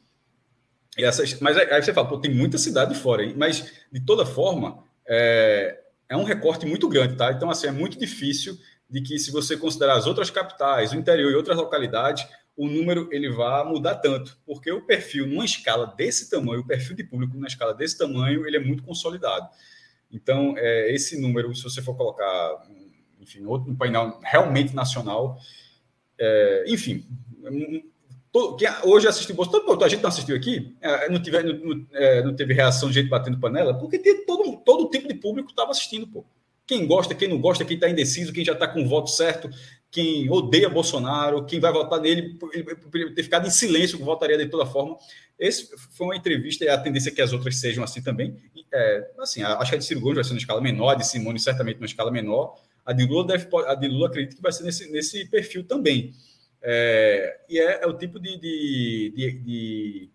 E essas, mas aí você fala, pô, tem muita cidade fora, hein? mas de toda forma, é, é um recorte muito grande, tá? Então, assim, é muito difícil de que, se você considerar as outras capitais, o interior e outras localidades, o número ele vai mudar tanto, porque o perfil numa escala desse tamanho, o perfil de público numa escala desse tamanho, ele é muito consolidado. Então, é, esse número, se você for colocar, enfim, outro um painel realmente nacional, é, enfim, todo, hoje assistiu Bolsonaro, todo, a gente não assistiu aqui, é, não, tiver, não, é, não, teve reação de gente batendo panela, porque todo, todo tipo de público estava assistindo, pô. Quem gosta, quem não gosta, quem está indeciso, quem já está com o voto certo, quem odeia Bolsonaro, quem vai votar nele, ele ter ficado em silêncio, votaria de toda forma. Esse foi uma entrevista, e a tendência é que as outras sejam assim também. É, assim, acho que a de Ciro Gomes vai ser na escala menor, a de Simone certamente numa escala menor. A de Lula, deve, a de Lula acredito que vai ser nesse, nesse perfil também. É, e é, é, o tipo de, de, de, de,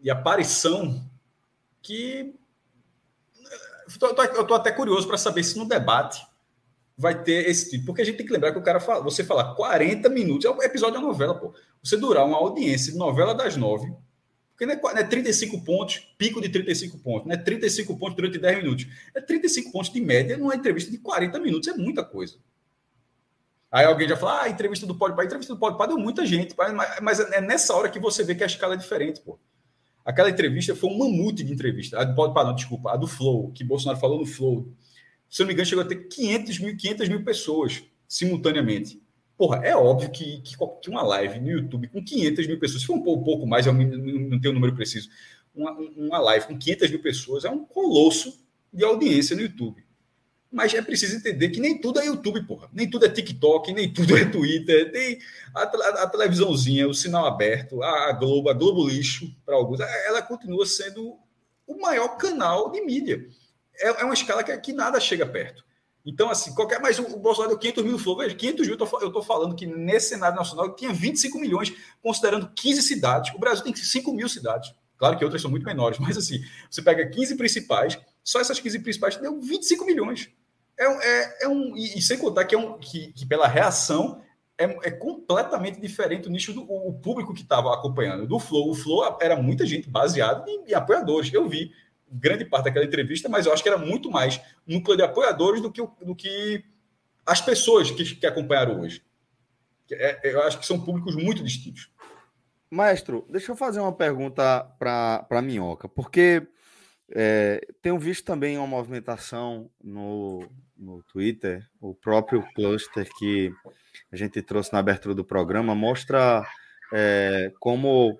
de aparição que eu estou até curioso para saber se no debate vai ter esse tipo. Porque a gente tem que lembrar que o cara fala, você falar 40 minutos, é um episódio da novela, pô. Você durar uma audiência de novela das nove, porque não é, não é 35 pontos, pico de 35 pontos, não é 35 pontos durante 10 minutos. É 35 pontos de média numa entrevista de 40 minutos, é muita coisa. Aí alguém já fala, ah, a entrevista do Pode a entrevista do Pode Pai deu muita gente, mas, mas é nessa hora que você vê que a escala é diferente, pô. Aquela entrevista foi um mamute de entrevista. A do Pode Pai, não, desculpa, a do Flow, que Bolsonaro falou no Flow se não me engano, chegou a ter 500 mil, 500 mil pessoas simultaneamente. Porra, é óbvio que, que, que, uma live no YouTube com 500 mil pessoas, se for um pouco, um pouco mais, eu não tenho o número preciso, uma, uma live com 500 mil pessoas é um colosso de audiência no YouTube. Mas é preciso entender que nem tudo é YouTube, porra. Nem tudo é TikTok, nem tudo é Twitter. Tem a, a, televisãozinha, o sinal aberto, a, Globo, a Globo Lixo, para alguns, ela continua sendo o maior canal de mídia é, é uma escala que, que nada chega perto. Então, assim, qualquer. Mas o, Bolsonaro deu 500 mil flow. Veja, 500 mil, eu estou falando que nesse cenário nacional tinha 25 milhões, considerando 15 cidades. O Brasil tem 5 mil cidades. Claro que outras são muito menores, mas assim, você pega 15 principais, só essas 15 principais deu 25 milhões. É, é, é um. E, e, sem contar que, é um, que, que pela reação é, é, completamente diferente o nicho do o público que estava acompanhando. Do Flow, o Flow era muita gente baseada em, em apoiadores. Eu vi grande parte daquela entrevista, mas eu acho que era muito mais núcleo de apoiadores do que, do que as pessoas que, que acompanharam hoje. É, eu acho que são públicos muito distintos. Maestro, deixa eu fazer uma pergunta para a Minhoca, porque é, tenho visto também uma movimentação no, no Twitter, o próprio cluster que a gente trouxe na abertura do programa mostra é, como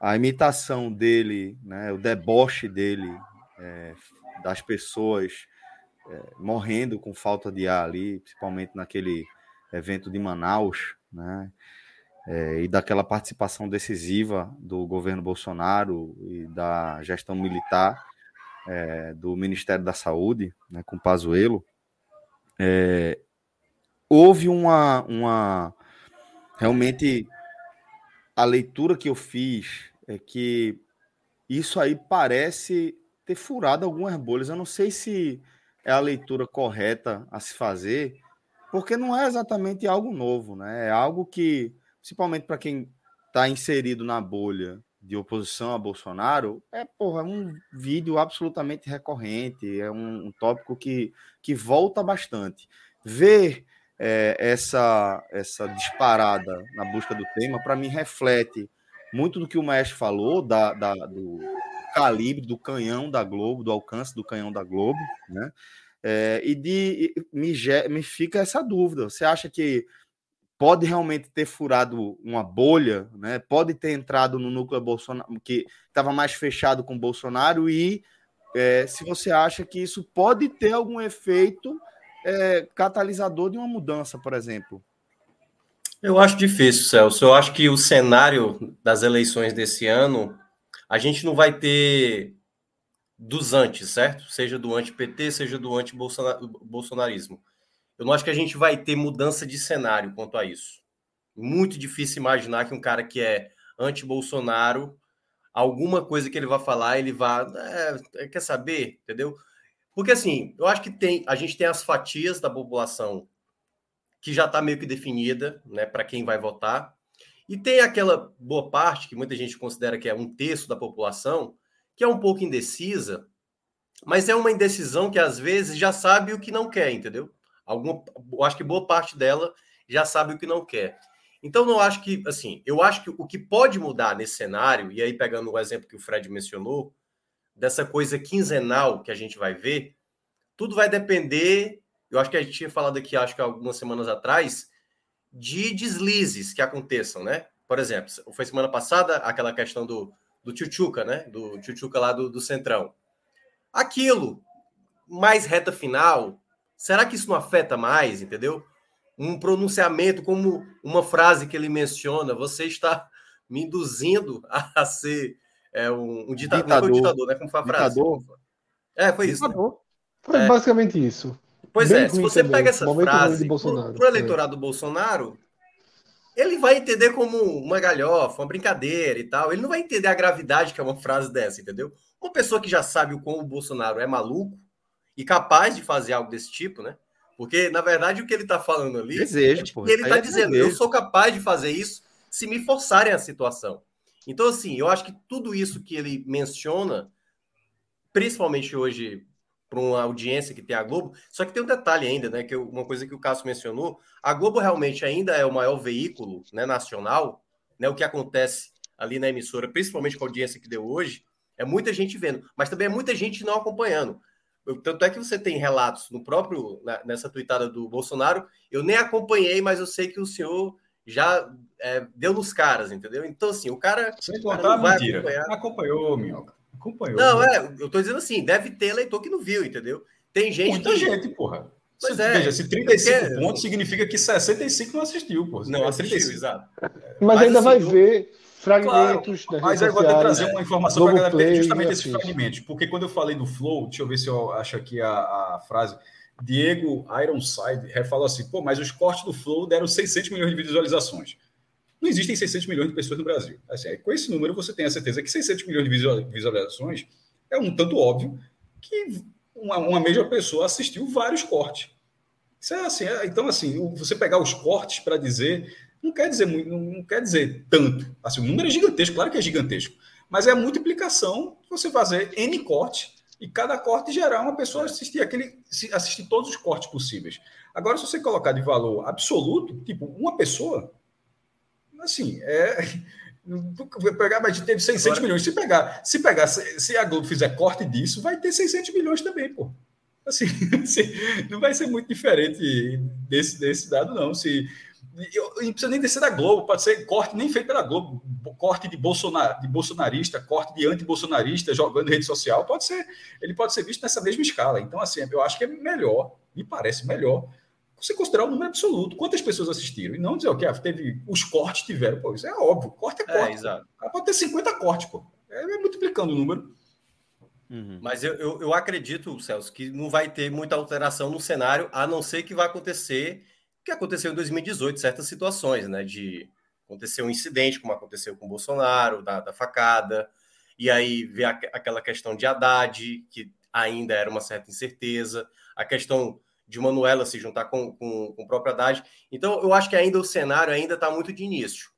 a imitação dele, né, o deboche dele é, das pessoas é, morrendo com falta de ar ali, principalmente naquele evento de Manaus, né? e daquela participação decisiva do governo Bolsonaro e da gestão militar do Ministério da Saúde, né, com Pazuello, é, houve uma, uma realmente a leitura que eu fiz é que isso aí parece ter furado algumas bolhas. Eu não sei se é a leitura correta a se fazer, porque não é exatamente algo novo, né? É algo que, principalmente para quem está inserido na bolha de oposição a Bolsonaro, é porra, é um vídeo absolutamente recorrente, é um, um tópico que, que volta bastante. Ver é, essa, essa disparada na busca do tema, para mim, reflete muito do que o Maestro falou, da, da, do calibre do canhão da Globo, do alcance do canhão da Globo, né? É, e de me, me fica essa dúvida. Você acha que pode realmente ter furado uma bolha, né? Pode ter entrado no núcleo Bolsonaro que estava mais fechado com Bolsonaro e é, se você acha que isso pode ter algum efeito é, catalisador de uma mudança, por exemplo. Eu acho difícil, Celso. Eu acho que o cenário das eleições desse ano, a gente não vai ter dos antes, certo? Seja do anti-PT, seja do anti-bolsonarismo. Eu não acho que a gente vai ter mudança de cenário quanto a isso. Muito difícil imaginar que um cara que é anti-Bolsonaro, alguma coisa que ele vai falar, ele vai. É, quer saber? Entendeu? Porque assim, eu acho que tem, a gente tem as fatias da população que já está meio que definida, né, para quem vai votar. E tem aquela boa parte que muita gente considera que é um terço da população, que é um pouco indecisa, mas é uma indecisão que às vezes já sabe o que não quer, entendeu? Alguma, eu acho que boa parte dela já sabe o que não quer. Então, não acho que, assim, eu acho que o que pode mudar nesse cenário, e aí pegando o exemplo que o Fred mencionou, dessa coisa quinzenal que a gente vai ver, tudo vai depender, eu acho que a gente tinha falado aqui, acho que algumas semanas atrás, de deslizes que aconteçam, né? Por exemplo, foi semana passada aquela questão do, do Tchutchuca, né? Do Tchutchuca lá do, do Centrão. Aquilo, mais reta final, Será que isso não afeta mais, entendeu? Um pronunciamento como uma frase que ele menciona, você está me induzindo a ser é, um, um ditador. Ditador. Um ditador, né? Como foi a frase? Ditador. É, foi isso. Né? Foi é. basicamente isso. Pois Bem é, se você também. pega essa Momento frase para o eleitorado é. do Bolsonaro, ele vai entender como uma galhofa, uma brincadeira e tal. Ele não vai entender a gravidade que é uma frase dessa, entendeu? Uma pessoa que já sabe o como o Bolsonaro é maluco, e capaz de fazer algo desse tipo, né? Porque, na verdade, o que ele está falando ali. Desejo, é ele está é dizendo: desejo. eu sou capaz de fazer isso se me forçarem a situação. Então, assim, eu acho que tudo isso que ele menciona, principalmente hoje para uma audiência que tem a Globo, só que tem um detalhe ainda, né? Que uma coisa que o Cássio mencionou, a Globo realmente ainda é o maior veículo né, nacional, né? O que acontece ali na emissora, principalmente com a audiência que deu hoje, é muita gente vendo, mas também é muita gente não acompanhando. Tanto é que você tem relatos no próprio, nessa tweetada do Bolsonaro, eu nem acompanhei, mas eu sei que o senhor já é, deu nos caras, entendeu? Então, assim, o cara. Sem contar, cara mentira. Acompanhar. Acompanhou, Minhoca. Acompanhou. Não, né? é, eu tô dizendo assim, deve ter eleitor que não viu, entendeu? Tem gente. Muita que... gente, porra. Pois se, é. Veja, se 35 porque... pontos significa que 65 não assistiu, pô. Não assistiu, exato. Mas, mas ainda assim, vai ver fragmentos claro, Mas eu vou até trazer uma informação para a galera ter justamente esses assim. fragmentos. Porque quando eu falei do flow, deixa eu ver se eu acho aqui a, a frase. Diego Ironside falou assim: pô, mas os cortes do Flow deram 600 milhões de visualizações. Não existem 600 milhões de pessoas no Brasil. Assim, com esse número, você tem a certeza que 600 milhões de visualizações é um tanto óbvio que uma, uma mesma pessoa assistiu vários cortes. Isso é assim, é, então, assim, você pegar os cortes para dizer não quer dizer muito, não quer dizer tanto. Assim, o número é gigantesco, claro que é gigantesco, mas é a multiplicação você fazer N corte e cada corte gerar uma pessoa assistir aquele, assistir todos os cortes possíveis. Agora, se você colocar de valor absoluto, tipo, uma pessoa, assim, é. Pegar, mas teve 600 Agora... milhões. Se pegar, se pegar, se a Globo fizer corte disso, vai ter 600 milhões também, pô. Assim, assim, não vai ser muito diferente desse, desse dado, não. Se eu, não precisa nem descer da Globo, pode ser corte nem feito pela Globo, corte de, Bolsonar, de bolsonarista, corte de anti-bolsonarista jogando rede social, pode ser, ele pode ser visto nessa mesma escala. Então, assim, eu acho que é melhor, me parece melhor, você considerar o número absoluto. Quantas pessoas assistiram? E não dizer o que teve, os cortes tiveram. Pô, isso é óbvio. Corte é, é corte. É, exato. Pode ter 50 cortes, pô. É, é multiplicando o número. Uhum. Mas eu, eu, eu, acredito, Celso, que não vai ter muita alteração no cenário, a não ser que vai acontecer que aconteceu em 2018, certas situações, né? De acontecer um incidente, como aconteceu com o Bolsonaro, da, da facada, e aí ver aquela questão de Haddad, que ainda era uma certa incerteza, a questão de Manuela se juntar com, com, com o próprio Haddad. Então, eu acho que ainda o cenário ainda está muito de início,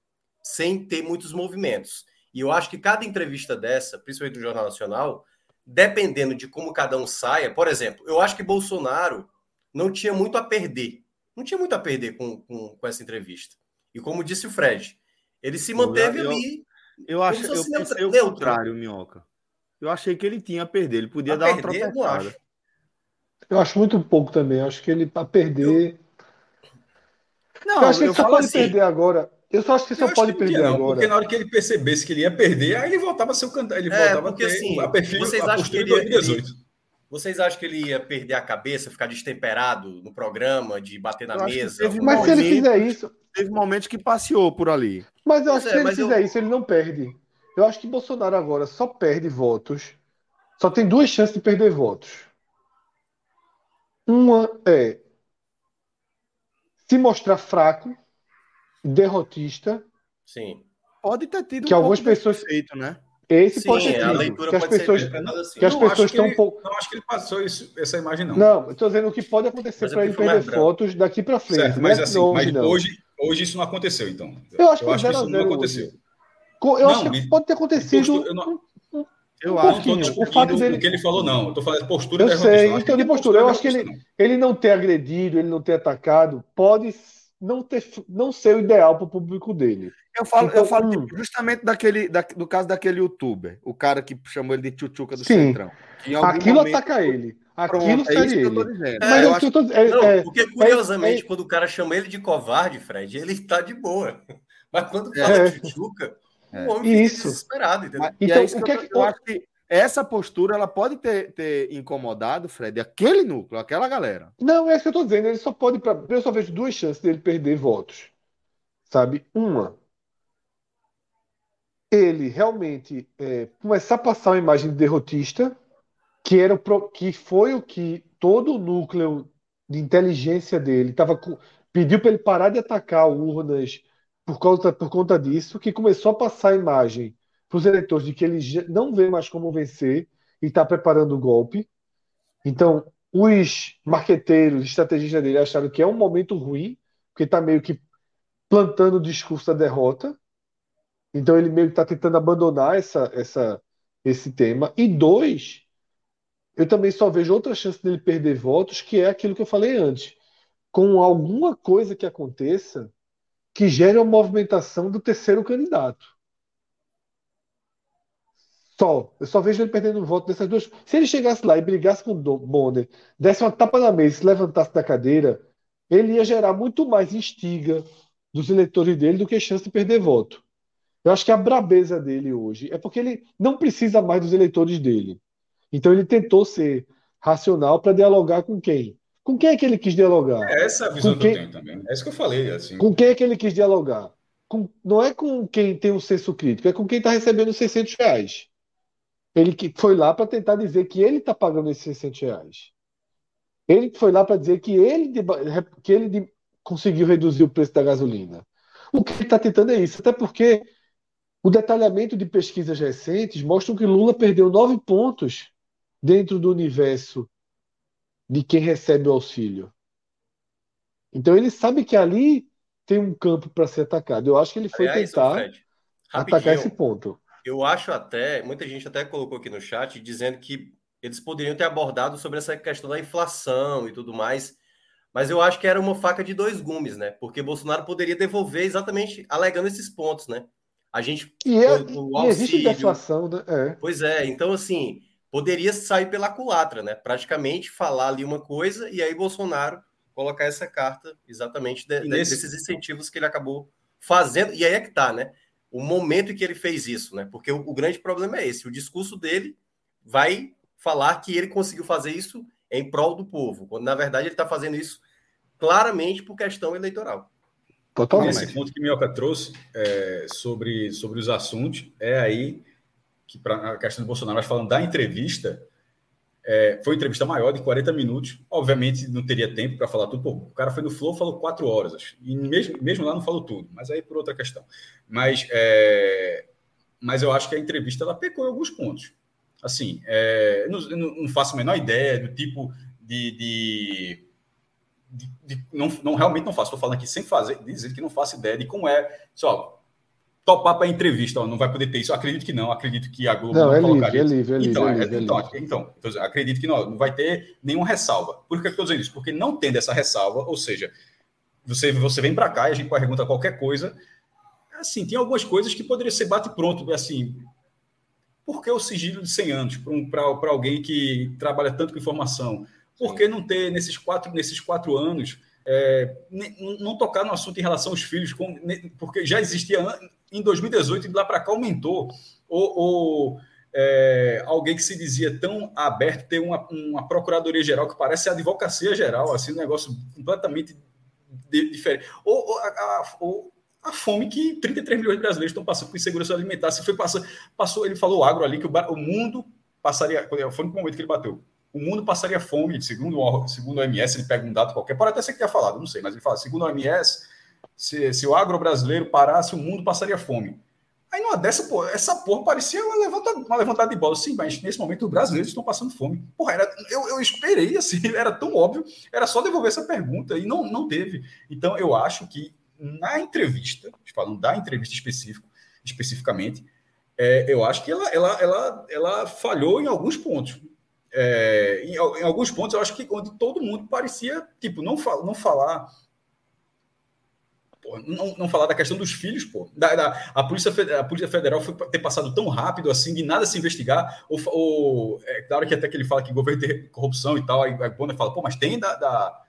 sem ter muitos movimentos. E eu acho que cada entrevista dessa, principalmente do Jornal Nacional, dependendo de como cada um saia, por exemplo, eu acho que Bolsonaro não tinha muito a perder. Não tinha muito a perder com, com, com essa entrevista. E como disse o Fred, ele se manteve eu, ali. Eu, acho eu pensei neutro. o contrário, Minhoca. Eu achei que ele tinha a perder, ele podia a dar perder, uma tropeçada. Eu acho muito pouco também. Eu acho que ele para perder. Não, eu acho que ele só pode assim, perder agora. Eu só acho que só pode perder não, agora. Porque na hora que ele percebesse que ele ia perder, aí ele voltava a ser o cantor. Ele é, voltava porque, a ter assim, a perfil vocês a acham que ele, 2018. Ele, vocês acham que ele ia perder a cabeça, ficar destemperado no programa, de bater na mesa? Mas momento, se ele fizer isso. Teve momentos que passeou por ali. Mas eu acho é, que se ele fizer eu... isso, ele não perde. Eu acho que Bolsonaro agora só perde votos. Só tem duas chances de perder votos. Uma é se mostrar fraco derrotista. Sim. Pode ter tido que um algumas pessoas feito, né? Esse Sim, pode tido. A leitura que as pessoas, assim. que as pessoas estão um pouco. Não acho que ele passou isso, essa imagem, não. Não, estou dizendo o que pode acontecer para ele perder fotos daqui para frente. Certo, mas né? assim, mas hoje, hoje isso não aconteceu, então. Eu acho, eu que, acho que isso não aconteceu. Eu não, acho que pode ter acontecido. Eu não, eu um acho que o fato dele... o que ele falou, não. Eu estou falando postura. Eu sei, então de postura. Eu acho que ele, ele não ter agredido, ele não ter atacado, pode não, ter, não ser o ideal para o público dele. Eu falo, então, eu falo hum. justamente daquele, da, do caso daquele youtuber, o cara que chamou ele de tchutchuca do Sim. Centrão. Aquilo momento, ataca ele. Aquilo pronto, é seria ele. É, Mas é, tô, é, não, é, porque curiosamente, é, quando o cara chama ele de covarde, Fred, ele está de boa. Mas quando fala é. tchutchuca, o homem Isso. desesperado, entendeu? Então, o que, eu, eu acho que essa postura ela pode ter, ter incomodado, Fred, aquele núcleo, aquela galera. Não, é isso que eu estou dizendo. Ele só pode. Eu só vejo duas chances dele perder votos. Sabe? Uma, ele realmente é, começar a passar uma imagem de derrotista, que, era o, que foi o que todo o núcleo de inteligência dele tava, pediu para ele parar de atacar urnas por conta, por conta disso, que começou a passar a imagem para os eleitores de que ele não vê mais como vencer e está preparando o golpe. Então, os marqueteiros, estrategistas dele acharam que é um momento ruim, porque está meio que plantando o discurso da derrota. Então, ele meio que está tentando abandonar essa, essa, esse tema. E dois, eu também só vejo outra chance dele perder votos, que é aquilo que eu falei antes. Com alguma coisa que aconteça que gere uma movimentação do terceiro candidato. Só. Eu só vejo ele perdendo voto dessas duas. Se ele chegasse lá e brigasse com o Bonner, desse uma tapa na mesa e se levantasse da cadeira, ele ia gerar muito mais instiga dos eleitores dele do que chance de perder voto. Eu acho que a brabeza dele hoje é porque ele não precisa mais dos eleitores dele. Então ele tentou ser racional para dialogar com quem? Com quem é que ele quis dialogar? É essa a visão com que eu tenho também. É isso que eu falei. Assim. Com quem é que ele quis dialogar? Com... Não é com quem tem um senso crítico, é com quem está recebendo 600 reais. Ele que foi lá para tentar dizer que ele está pagando esses 600 reais. Ele foi lá para dizer que ele, que ele conseguiu reduzir o preço da gasolina. O que ele está tentando é isso, até porque o detalhamento de pesquisas recentes mostram que Lula perdeu nove pontos dentro do universo de quem recebe o auxílio. Então ele sabe que ali tem um campo para ser atacado. Eu acho que ele foi Aliás, tentar Fred, atacar esse ponto. Eu acho até, muita gente até colocou aqui no chat dizendo que eles poderiam ter abordado sobre essa questão da inflação e tudo mais, mas eu acho que era uma faca de dois gumes, né? Porque Bolsonaro poderia devolver exatamente alegando esses pontos, né? A gente e, é, o, o auxílio, existe deflação, né? É. Pois é, então assim, poderia sair pela culatra, né? Praticamente falar ali uma coisa e aí Bolsonaro colocar essa carta exatamente de, nesse... desses incentivos que ele acabou fazendo. E aí é que tá, né? O momento em que ele fez isso, né? Porque o, o grande problema é esse: o discurso dele vai falar que ele conseguiu fazer isso em prol do povo, quando na verdade ele está fazendo isso claramente por questão eleitoral. Totalmente. Esse ponto que Minhoca trouxe é, sobre, sobre os assuntos é aí que, para a questão do Bolsonaro, mas falando da entrevista, é, foi uma entrevista maior, de 40 minutos. Obviamente, não teria tempo para falar tudo. Pô, o cara foi no Flow, falou quatro horas. Acho. E mesmo, mesmo lá não falou tudo, mas aí por outra questão. Mas, é, mas eu acho que a entrevista ela pecou em alguns pontos. Assim, é, não, não, faço a menor ideia do tipo de. de, de, de não, não, realmente não faço. Estou falando aqui sem fazer, dizer que não faço ideia de como é. Só, topar para entrevista, ó, não vai poder ter isso. Acredito que não, acredito que a Globo não, não é colocaria livre, é livre, é então, livre, é, então, é então, então, acredito que não, não vai ter nenhuma ressalva. Por que eu estou dizendo isso? Porque não tendo essa ressalva, ou seja, você, você vem para cá e a gente pergunta qualquer coisa, assim, tem algumas coisas que poderiam ser bate pronto, assim, por que o sigilo de 100 anos para um, alguém que trabalha tanto com informação? Por que não ter nesses quatro, nesses quatro anos é, não tocar no assunto em relação aos filhos, porque já existia em 2018 e de lá para cá aumentou. Ou, ou é, alguém que se dizia tão aberto ter uma, uma procuradoria geral que parece a advocacia geral, assim, um negócio completamente de, diferente. Ou, ou, a, ou, a, fome que 33 milhões de brasileiros estão passando com insegurança alimentar. Se foi passando, passou, ele falou agro ali que o, o mundo passaria. Foi no momento que ele bateu. O mundo passaria fome, segundo, segundo o OMS, ele pega um dado qualquer, pode até ser que tenha falado, não sei, mas ele fala, segundo o OMS, se, se o agro brasileiro parasse, o mundo passaria fome. Aí numa dessa, pô, essa porra parecia uma levantada, uma levantada de bola. Sim, mas nesse momento os brasileiros estão passando fome. Porra, era, eu, eu esperei, assim, era tão óbvio, era só devolver essa pergunta e não, não teve. Então eu acho que na entrevista, falando da entrevista específico, especificamente, é, eu acho que ela, ela, ela, ela falhou em alguns pontos. É, em, em, alguns pontos, eu acho que onde todo mundo parecia, tipo, não, não falar Pô, não, não falar da questão dos filhos, pô. Da, da, a, Polícia, a Polícia Federal foi ter passado tão rápido assim, de nada se investigar. Ou, ou é claro que até que ele fala que governo tem corrupção e tal, aí a Bonner fala, pô, mas tem da, da,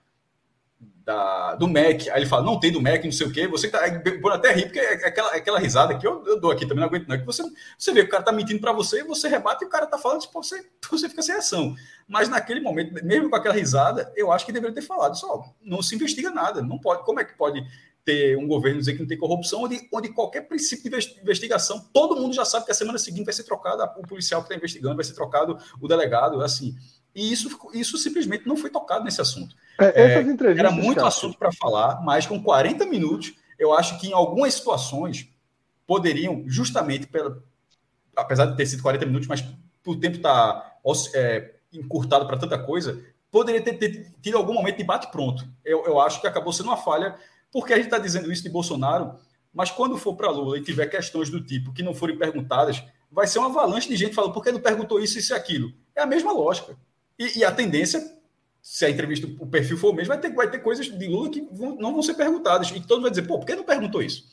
da, do MEC. Aí ele fala, não tem do MEC, não sei o quê. Você tá, pode até rir, porque é aquela, é aquela risada que eu, eu, dou aqui também, não aguento não. É que você, você vê que o cara tá mentindo para você, você rebate e o cara tá falando, tipo, você, você fica sem ação. Mas naquele momento, mesmo com aquela risada, eu acho que deveria ter falado, só, não se investiga nada, não pode. Como é que pode ter um governo dizer que não tem corrupção, onde, onde qualquer princípio de investigação, todo mundo já sabe que a semana seguinte vai ser trocado o policial que está investigando, vai ser trocado o delegado, assim. E isso, isso simplesmente não foi tocado nesse assunto. É, entrevistas, era muito cara. assunto para falar, mas com 40 minutos, eu acho que em algumas situações poderiam, justamente pela, apesar de ter sido 40 minutos, mas o tempo está é, encurtado para tanta coisa, poderia ter, ter, tido algum momento de bate pronto. Eu, eu acho que acabou sendo uma falha porque a gente está dizendo isso de Bolsonaro, mas quando for para Lula e tiver questões do tipo que não forem perguntadas, vai ser uma avalanche de gente falando por que não perguntou isso, isso e aquilo. É a mesma lógica. E, e, a tendência, se a entrevista, o perfil for o mesmo, vai ter, vai ter coisas de Lula que vão, não vão ser perguntadas. E todo mundo vai dizer, pô, por que não perguntou isso?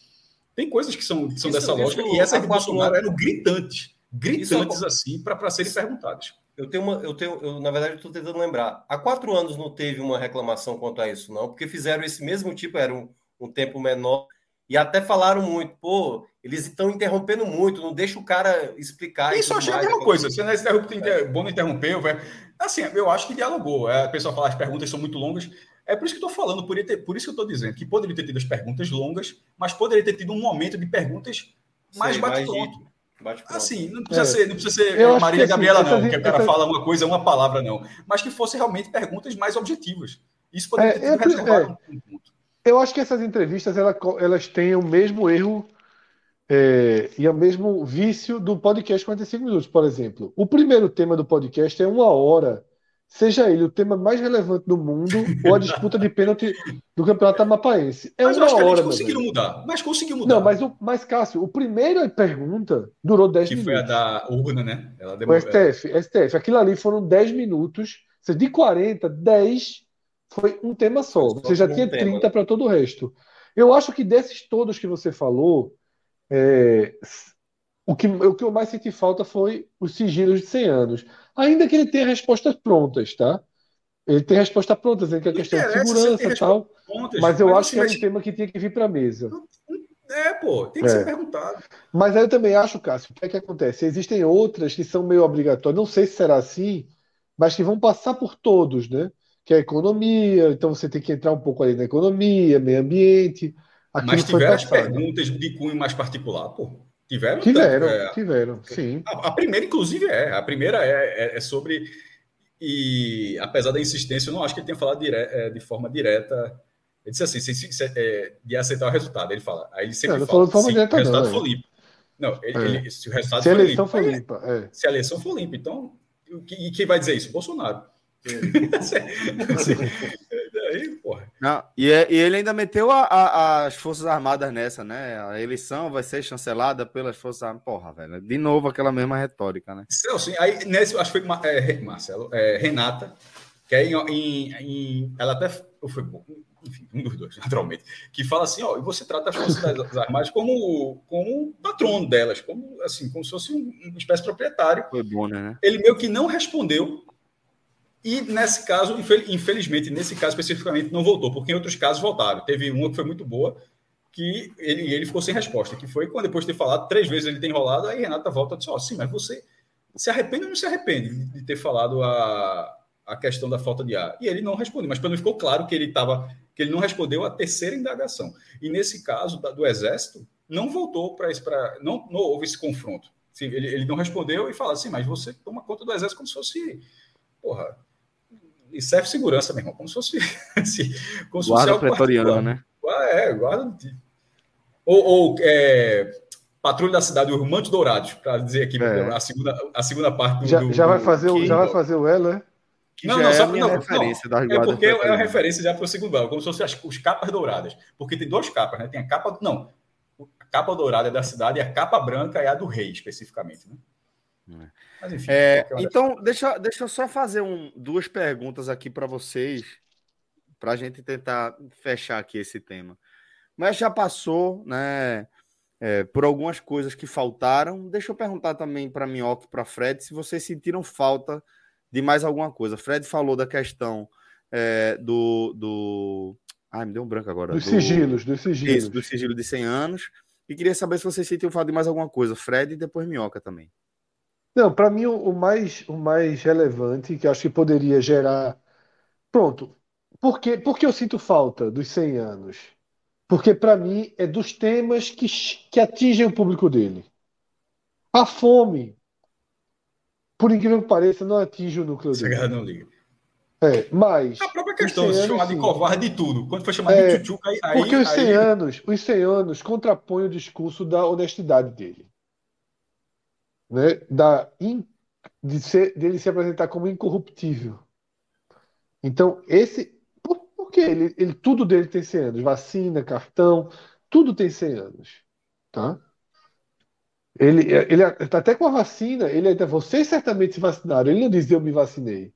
Tem coisas que são, são isso, dessa isso, lógica, e essa de Bolsonaro eram gritantes, gritantes assim, para serem perguntadas. Eu tenho uma, eu tenho, eu, na verdade, estou tentando lembrar. Há quatro anos não teve uma reclamação quanto a isso, não, porque fizeram esse mesmo tipo, era um, um tempo menor, e até falaram muito, pô, eles estão interrompendo muito, não deixa o cara explicar. Isso eu achei a mesma coisa. Você não é interrompe, é. bom não interrompeu, velho. Assim, eu acho que dialogou. É, a pessoa fala as perguntas são muito longas. É por isso que eu estou falando, por, ter, por isso que eu estou dizendo que poderia ter tido as perguntas longas, mas poderia ter tido um momento de perguntas mais bate-pronto. Assim, não precisa é. ser, não precisa ser eu Maria Gabriela, assim, não, que o cara essa... fala uma coisa, uma palavra, não. Mas que fosse realmente perguntas mais objetivas. Isso poderia é, ter sido é, um ponto. Eu acho que essas entrevistas elas, elas têm o mesmo erro é, e o mesmo vício do podcast 45 minutos, por exemplo. O primeiro tema do podcast é uma hora seja ele o tema mais relevante do mundo ou a disputa de pênalti do Campeonato Amapaense. É mas uma hora. Mas conseguiram mudar. Mas conseguiu mudar. Não, mas, o, mas Cássio, o primeira pergunta durou 10 minutos. Que foi a da urna, né? Ela demorou... O STF, STF. Aquilo ali foram 10 minutos. De 40, 10 foi um tema só. Você já tinha 30 para todo o resto. Eu acho que desses todos que você falou, é, o, que, o que eu mais senti falta foi os sigilos de 100 anos. Ainda que ele tenha respostas prontas, tá? Ele tem respostas prontas, que é questão de segurança e tal. Prontas, mas eu mas acho que é um tema que tinha que vir para a mesa. É, pô, tem que é. ser perguntado. Mas aí eu também acho, Cássio, o que é que acontece? Existem outras que são meio obrigatórias, não sei se será assim, mas que vão passar por todos, né? que é a economia, então você tem que entrar um pouco ali na economia, meio ambiente. Aquilo Mas tiveram as perguntas de cunho mais particular, pô. Tiveram? Tiveram, é, tiveram, sim. A, a, primeira, inclusive, é. A primeira é, é, é, sobre. E apesar da insistência, eu não acho que ele tenha falado dire, é, de forma direta. Ele disse assim, se, se, é, de aceitar o resultado. Ele fala. Aí ele sempre não, fala. Não de forma direta, o resultado não, for limpo. Não, ele, ele, se o resultado se a eleição. For limpa, Se a eleição for limpa. Então, e quem vai dizer isso? Bolsonaro. Aí, porra. Não, e, é, e, ele ainda meteu a, a, as Forças Armadas nessa, né? A eleição vai ser chancelada pelas Forças Armadas. Porra, velho. De novo aquela mesma retórica, né? Celso, aí nesse, acho que foi é, Marcelo, é, Renata, que é em, em, em, ela até foi enfim, um dos dois, naturalmente, que fala assim, ó, e você trata as Forças Armadas como, como patrono delas, como assim, como se fosse um, uma espécie de proprietário. Foi bom, né? Ele meio que não respondeu e nesse caso, infelizmente, nesse caso especificamente, não voltou, porque em outros casos voltaram. Teve uma que foi muito boa, que ele, ele ficou sem resposta, que foi quando depois de ter falado três vezes ele tem enrolado, aí Renata volta e diz, ó, oh, sim, mas você se arrepende ou não se arrepende de ter falado a, a questão da falta de ar? E ele não respondeu, mas pelo ficou claro que ele estava que ele não respondeu a terceira indagação. E nesse caso da, do Exército, não voltou para isso, para não, não houve esse confronto. Ele, ele não respondeu e fala assim, mas você toma conta do Exército como se fosse, porra, e serve segurança, meu irmão, como se fosse. como se guarda fosse pretoriano, né? É, guarda. Ou, ou é, Patrulha da Cidade, os Mantos Dourados, para dizer aqui é. a, segunda, a segunda parte do. Já, do, já vai fazer, o, já vai fazer o elo, é? Não, não, é só não, referência não, é porque é uma referência já para o segundo ano, como se fossem as, os capas douradas. Porque tem duas capas, né? Tem a capa. Não, a capa dourada é da cidade e a capa branca é a do rei, especificamente. Né? É. Mas, enfim, é, então, deixa, deixa eu só fazer um, duas perguntas aqui para vocês, para a gente tentar fechar aqui esse tema. Mas já passou, né, é, por algumas coisas que faltaram. Deixa eu perguntar também para Minhoca e para Fred se vocês sentiram falta de mais alguma coisa. Fred falou da questão é, do, do. Ai, me deu um branco agora. Dos do... sigilos, dos sigilos. Isso, do sigilo de 100 anos. E queria saber se vocês sentiram falta de mais alguma coisa. Fred e depois Minhoca também. Não, para mim o, mais, o mais relevante, que acho que poderia gerar. Pronto. Por que, por que eu sinto falta dos 100 anos? Porque para mim é dos temas que, que atingem o público dele. A fome, por incrível que pareça, não atinge o núcleo dele. Não liga. É, mas. A própria questão de chamar de covarde de tudo. Quando foi chamado é, de tchutchuca, aí. Porque os 100 aí... anos, os 100 anos contrapõem o discurso da honestidade dele né, da in, de ser, dele se apresentar como incorruptível. Então, esse. Por, por quê? Ele, ele, tudo dele tem 100 anos. Vacina, cartão, tudo tem 100 anos. Tá? Ele, ele tá até com a vacina, ele ainda, vocês certamente se vacinaram. Ele não dizia eu me vacinei.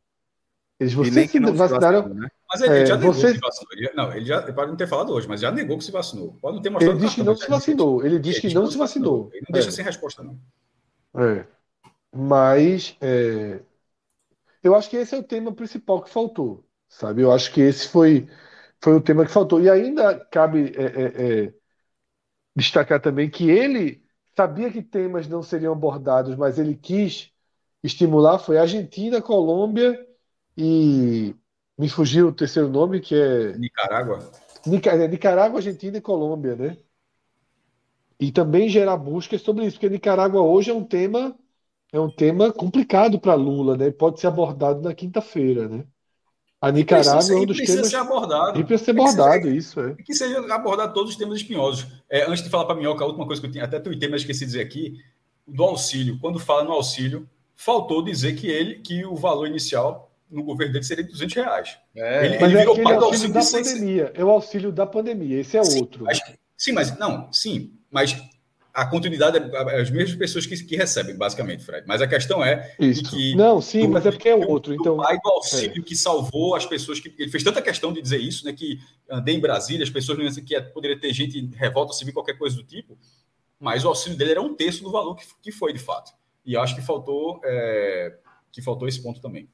Eles, vocês se vacinaram. Se né? Mas ele é, já negou você... que se vacinou. Ele, não, ele já pode não ter falado hoje, mas já negou que se vacinou. Pode não ter mostrado. Ele disse que não se vacinou. Ele disse que não se vacinou. Ele não deixa é. sem resposta, não. É. Mas é, eu acho que esse é o tema principal que faltou, sabe? Eu acho que esse foi, foi o tema que faltou. E ainda cabe é, é, é destacar também que ele sabia que temas não seriam abordados, mas ele quis estimular foi Argentina, Colômbia e me fugiu o terceiro nome que é Nicarágua. É, Nicarágua, Argentina e Colômbia, né? E também gerar buscas sobre isso, porque Nicarágua hoje é um tema é um tema complicado para Lula, né? Pode ser abordado na quinta-feira, né? A Nicarágua precisa, é um dos precisa temas ser abordado. E precisa ser abordado, isso é. Que seja abordado todos os temas espinhosos. É, antes de falar para Minhoca, a última coisa que eu tinha, até tuitei, mas esqueci de dizer aqui, do auxílio. Quando fala no auxílio, faltou dizer que ele que o valor inicial no governo dele seria 200 reais. É, ele, mas ele é virou do auxílio da pandemia. É o auxílio da pandemia. Esse é sim, outro. Mas, sim, mas não, sim, mas a continuidade é as mesmas pessoas que, que recebem, basicamente, Fred. Mas a questão é que. Não, sim, do, mas é porque é outro. Do, então, pai do auxílio é. que salvou as pessoas que. Ele fez tanta questão de dizer isso, né? Que andei em Brasília, as pessoas não que poderia ter gente em revolta civil, qualquer coisa do tipo. Mas o auxílio dele era um terço do valor que, que foi, de fato. E acho que faltou, é, que faltou esse ponto também.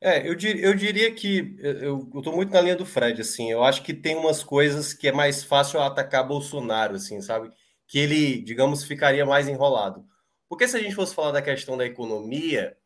É, eu, dir, eu diria que eu, estou muito na linha do Fred, assim. Eu acho que tem umas coisas que é mais fácil atacar Bolsonaro, assim, sabe? que ele, digamos, ficaria mais enrolado. Porque se a gente fosse falar da questão da economia,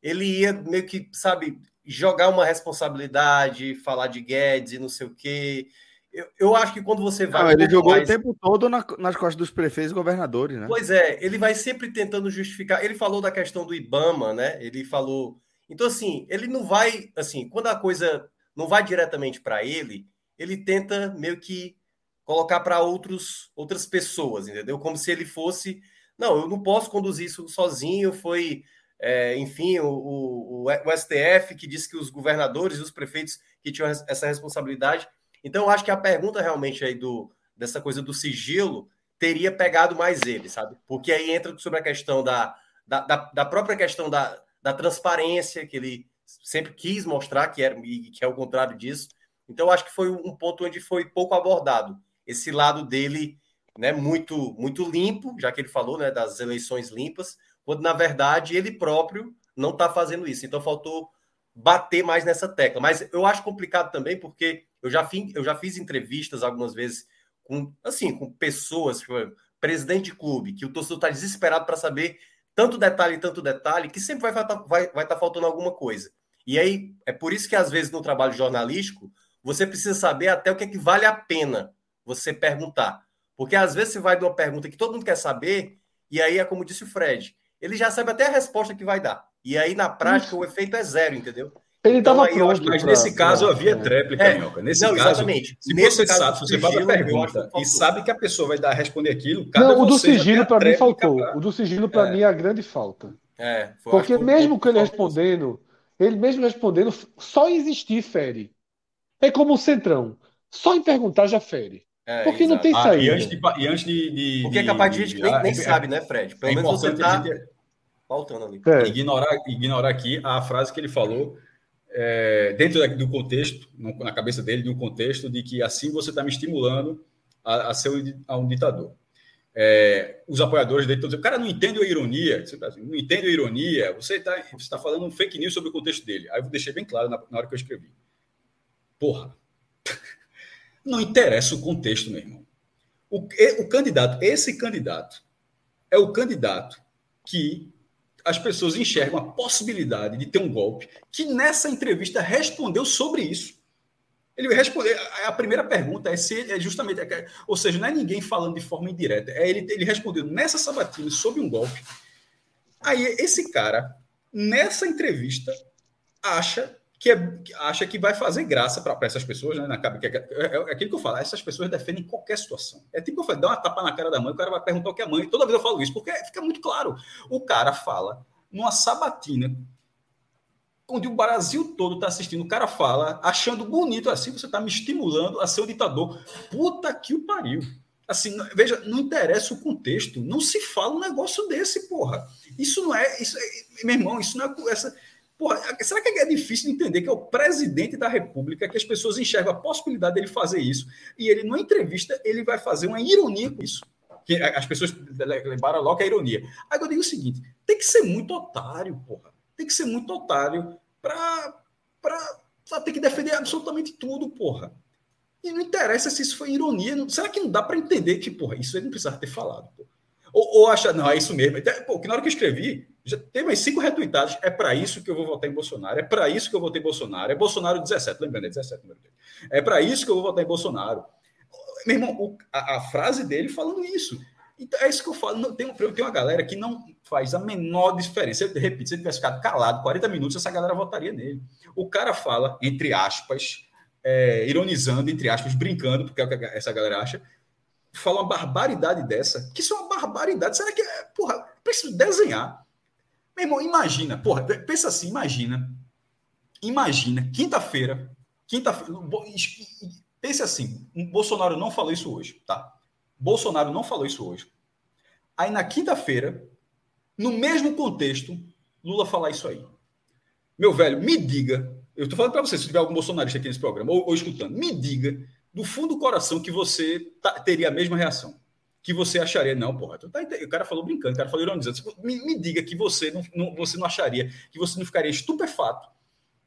ele ia meio que, sabe, jogar uma responsabilidade, falar de Guedes e não sei o quê. Eu, eu acho que quando você vai. Não, ele jogou mais... o tempo todo na, nas costas dos prefeitos e governadores, né? Pois é, ele vai sempre tentando justificar. Ele falou da questão do Ibama, né? Ele falou. Então, assim, ele não vai. Assim, quando a coisa não vai diretamente para ele, ele tenta meio que colocar para outros outras pessoas, entendeu? Como se ele fosse. Não, eu não posso conduzir isso sozinho. Foi, é, enfim, o, o, o STF que disse que os governadores e os prefeitos que tinham essa responsabilidade. Então, eu acho que a pergunta realmente aí do, dessa coisa do sigilo teria pegado mais ele, sabe? Porque aí entra sobre a questão da, da, da, da própria questão da, da transparência, que ele sempre quis mostrar que, era, que é o contrário disso. Então, acho que foi um ponto onde foi pouco abordado. Esse lado dele né, muito, muito limpo, já que ele falou né, das eleições limpas, quando na verdade ele próprio não está fazendo isso. Então, faltou bater mais nessa tecla. Mas eu acho complicado também porque eu já, fiz, eu já fiz entrevistas algumas vezes com, assim, com pessoas, tipo, presidente de clube, que o torcedor está desesperado para saber tanto detalhe, tanto detalhe, que sempre vai estar vai, vai tá faltando alguma coisa. E aí, é por isso que às vezes no trabalho jornalístico, você precisa saber até o que é que vale a pena você perguntar. Porque às vezes você vai de uma pergunta que todo mundo quer saber, e aí é como disse o Fred, ele já sabe até a resposta que vai dar. E aí, na prática, o efeito é zero, entendeu? Ele estava então, pronto. Mas pra, nesse caso pra, havia é. tréplica, é. Minhoca. Nesse não, caso, exatamente. se nesse você caso, sabe, se você faz a pergunta e sabe que a pessoa vai dar responder aquilo, não, o do sigilo para mim faltou. Pra... O do sigilo para é. mim é a grande falta. É, Porque mesmo que ele respondendo, ele mesmo respondendo, só existir fere. É como o Centrão. Só em perguntar já fere. É, Porque exato. não tem saída. Ah, e antes de. E antes de, de Porque é capaz de gente nem, nem é, sabe, né, Fred? Pelo é menos você tá faltando ali. É. Ignorar, ignorar aqui a frase que ele falou é, dentro do contexto, na cabeça dele, de um contexto de que assim você está me estimulando a, a, ser a um ditador. É, os apoiadores dele estão dizendo, o cara não entende a ironia, tá não entende a ironia, você está você tá falando um fake news sobre o contexto dele. Aí eu deixei bem claro na, na hora que eu escrevi. Porra, não interessa o contexto, meu irmão. O, o candidato, esse candidato, é o candidato que as pessoas enxergam a possibilidade de ter um golpe, que nessa entrevista respondeu sobre isso. Ele respondeu. A primeira pergunta é se é justamente. Ou seja, não é ninguém falando de forma indireta. É ele, ele respondeu nessa sabatina sobre um golpe. Aí esse cara, nessa entrevista, acha que é, acha que vai fazer graça para essas pessoas, né? Na, é, é, é, aquilo que eu falo, essas pessoas defendem qualquer situação. É tipo eu falo, dá uma tapa na cara da mãe, o cara vai perguntar o que é mãe. Toda vez eu falo isso, porque fica muito claro. O cara fala numa sabatina, onde o Brasil todo está assistindo, o cara fala, achando bonito assim, você está me estimulando a ser o ditador. Puta que o pariu. Assim, veja, não interessa o contexto, não se fala um negócio desse, porra. Isso não é, isso é, meu irmão, isso não é essa Porra, será que é difícil de entender que é o presidente da República que as pessoas enxergam a possibilidade dele fazer isso e ele, numa entrevista, ele vai fazer uma ironia com isso? Que as pessoas levaram logo a ironia. Aí eu digo o seguinte: tem que ser muito otário, porra. Tem que ser muito otário para ter que defender absolutamente tudo, porra. E não interessa se isso foi ironia. Será que não dá para entender que, porra, isso ele não precisava ter falado, porra? Ou, ou acha, não, é isso mesmo. Pô, que na hora que eu escrevi, já tem mais cinco retweetados. É para isso que eu vou votar em Bolsonaro. É para isso que eu votei em Bolsonaro. É Bolsonaro 17, lembrando, é 17 número dele. É para isso que eu vou votar em Bolsonaro. Meu irmão, o, a, a, frase dele falando isso. Então, é isso que eu falo. Não, tem, tem uma galera que não faz a menor diferença. Eu repito, se ele tivesse ficado calado 40 minutos, essa galera votaria nele. O cara fala, entre aspas, é, ironizando, entre aspas, brincando, porque é o que essa galera acha, fala uma barbaridade dessa, que isso é uma barbaridade. Será que é, porra, preciso desenhar. Meu irmão, imagina, porra, pensa assim, imagina. Imagina, quinta-feira, quinta-feira, pense assim, Bolsonaro não falou isso hoje, tá? Bolsonaro não falou isso hoje. Aí na quinta-feira, no mesmo contexto, Lula falar isso aí. Meu velho, me diga, eu estou falando para você, se tiver algum bolsonarista aqui nesse programa, ou, ou escutando, me diga do fundo do coração que você tá, teria a mesma reação. Que você acharia, não, porra, tá, o cara falou brincando, o cara falou ironizando. Me, me diga que você não, não, você não acharia, que você não ficaria estupefato